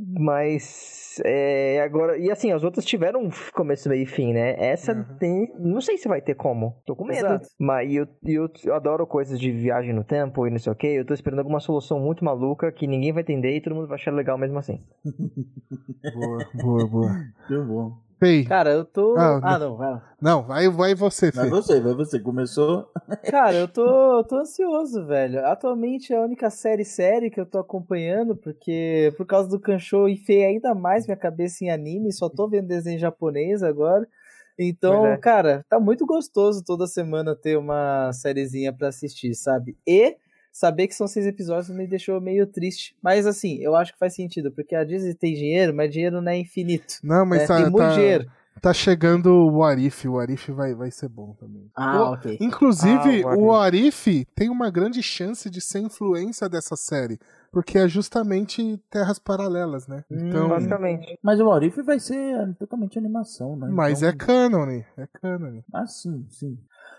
mas é, agora, e assim, as outras tiveram um começo, meio e fim, né? Essa Uhum. tem, não sei se vai ter como, tô com medo. Exato. Mas eu, eu, eu adoro coisas de viagem no tempo e não sei o que, eu tô esperando alguma solução muito maluca que ninguém vai entender e todo mundo vai achar legal mesmo assim. Boa, boa, boa. Muito bom. Fei. Cara, eu tô. Ah, Ah, não, vai lá. Não, vai, vai você, Vai você, vai você. Começou. Cara, eu tô, eu tô ansioso, velho. Atualmente é a única série série que eu tô acompanhando, porque por causa do Kanshou enfiei ainda mais minha cabeça em anime, só tô vendo desenho japonês agora. Então, é. cara, tá muito gostoso toda semana ter uma sériezinha pra assistir, sabe? E saber que são seis episódios me deixou meio triste. Mas assim, eu acho que faz sentido, porque a Disney tem dinheiro, mas dinheiro não é infinito. Não, mas né? tá, tem muito tá, dinheiro. tá chegando o Arif. O Arif vai, vai ser bom também. Ah, O- ok. Inclusive, Ah, o o Arif tem uma grande chance de ser influência dessa série. Porque é justamente terras paralelas, né? Hum, Então. Basicamente. Mas o Arif vai ser totalmente animação, né? mas Então- é canon, é canon. Ah, sim, sim.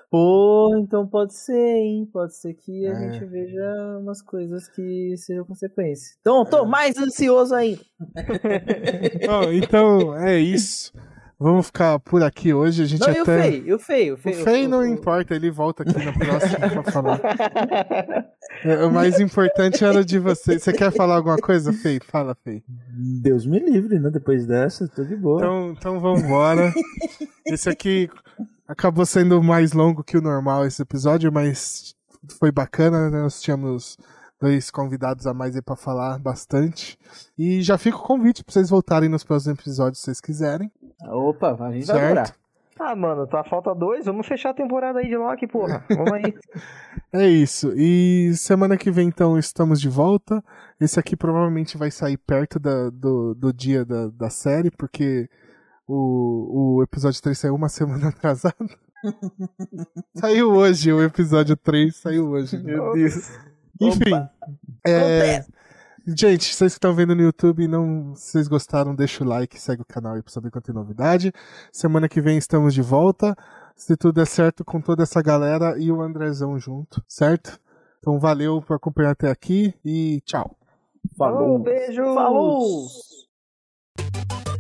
Pô, então pode ser, hein? Pode ser que a É. gente veja umas coisas que sejam consequência. Então, tô mais ansioso ainda. Bom, então é isso. Vamos ficar por aqui hoje. A gente Não, e o até. feio, e o feio, o O feio. Fei não o- importa, ele volta aqui na próxima pra falar. É, o mais importante era de você. Você quer falar alguma coisa, Fei? Fala, Fei. Deus me livre, né? Depois dessa, tô de boa. Então, então vambora. Esse aqui acabou sendo mais longo que o normal esse episódio, mas foi bacana, né? Nós tínhamos dois convidados a mais aí pra falar bastante. E já fica o convite pra vocês voltarem nos próximos episódios se vocês quiserem. Opa, a gente vai Certo? demorar. Ah, mano, tá falta dois. Vamos fechar a temporada aí de Loki, porra. Vamos aí. É isso. E semana que vem, então, estamos de volta. Esse aqui provavelmente vai sair perto da- do, do dia da, da série, porque o, o episódio 3 saiu uma semana atrasada. saiu hoje, o episódio 3 saiu hoje. Meu Deus. Enfim. é, gente, vocês que estão vendo no YouTube, não, se vocês gostaram, deixa o like, segue o canal aí pra saber quando tem novidade. Semana que vem estamos de volta. Se tudo der certo com toda essa galera e o Andrezão junto, certo? Então valeu por acompanhar até aqui e tchau. Falou. Um beijo. Falou!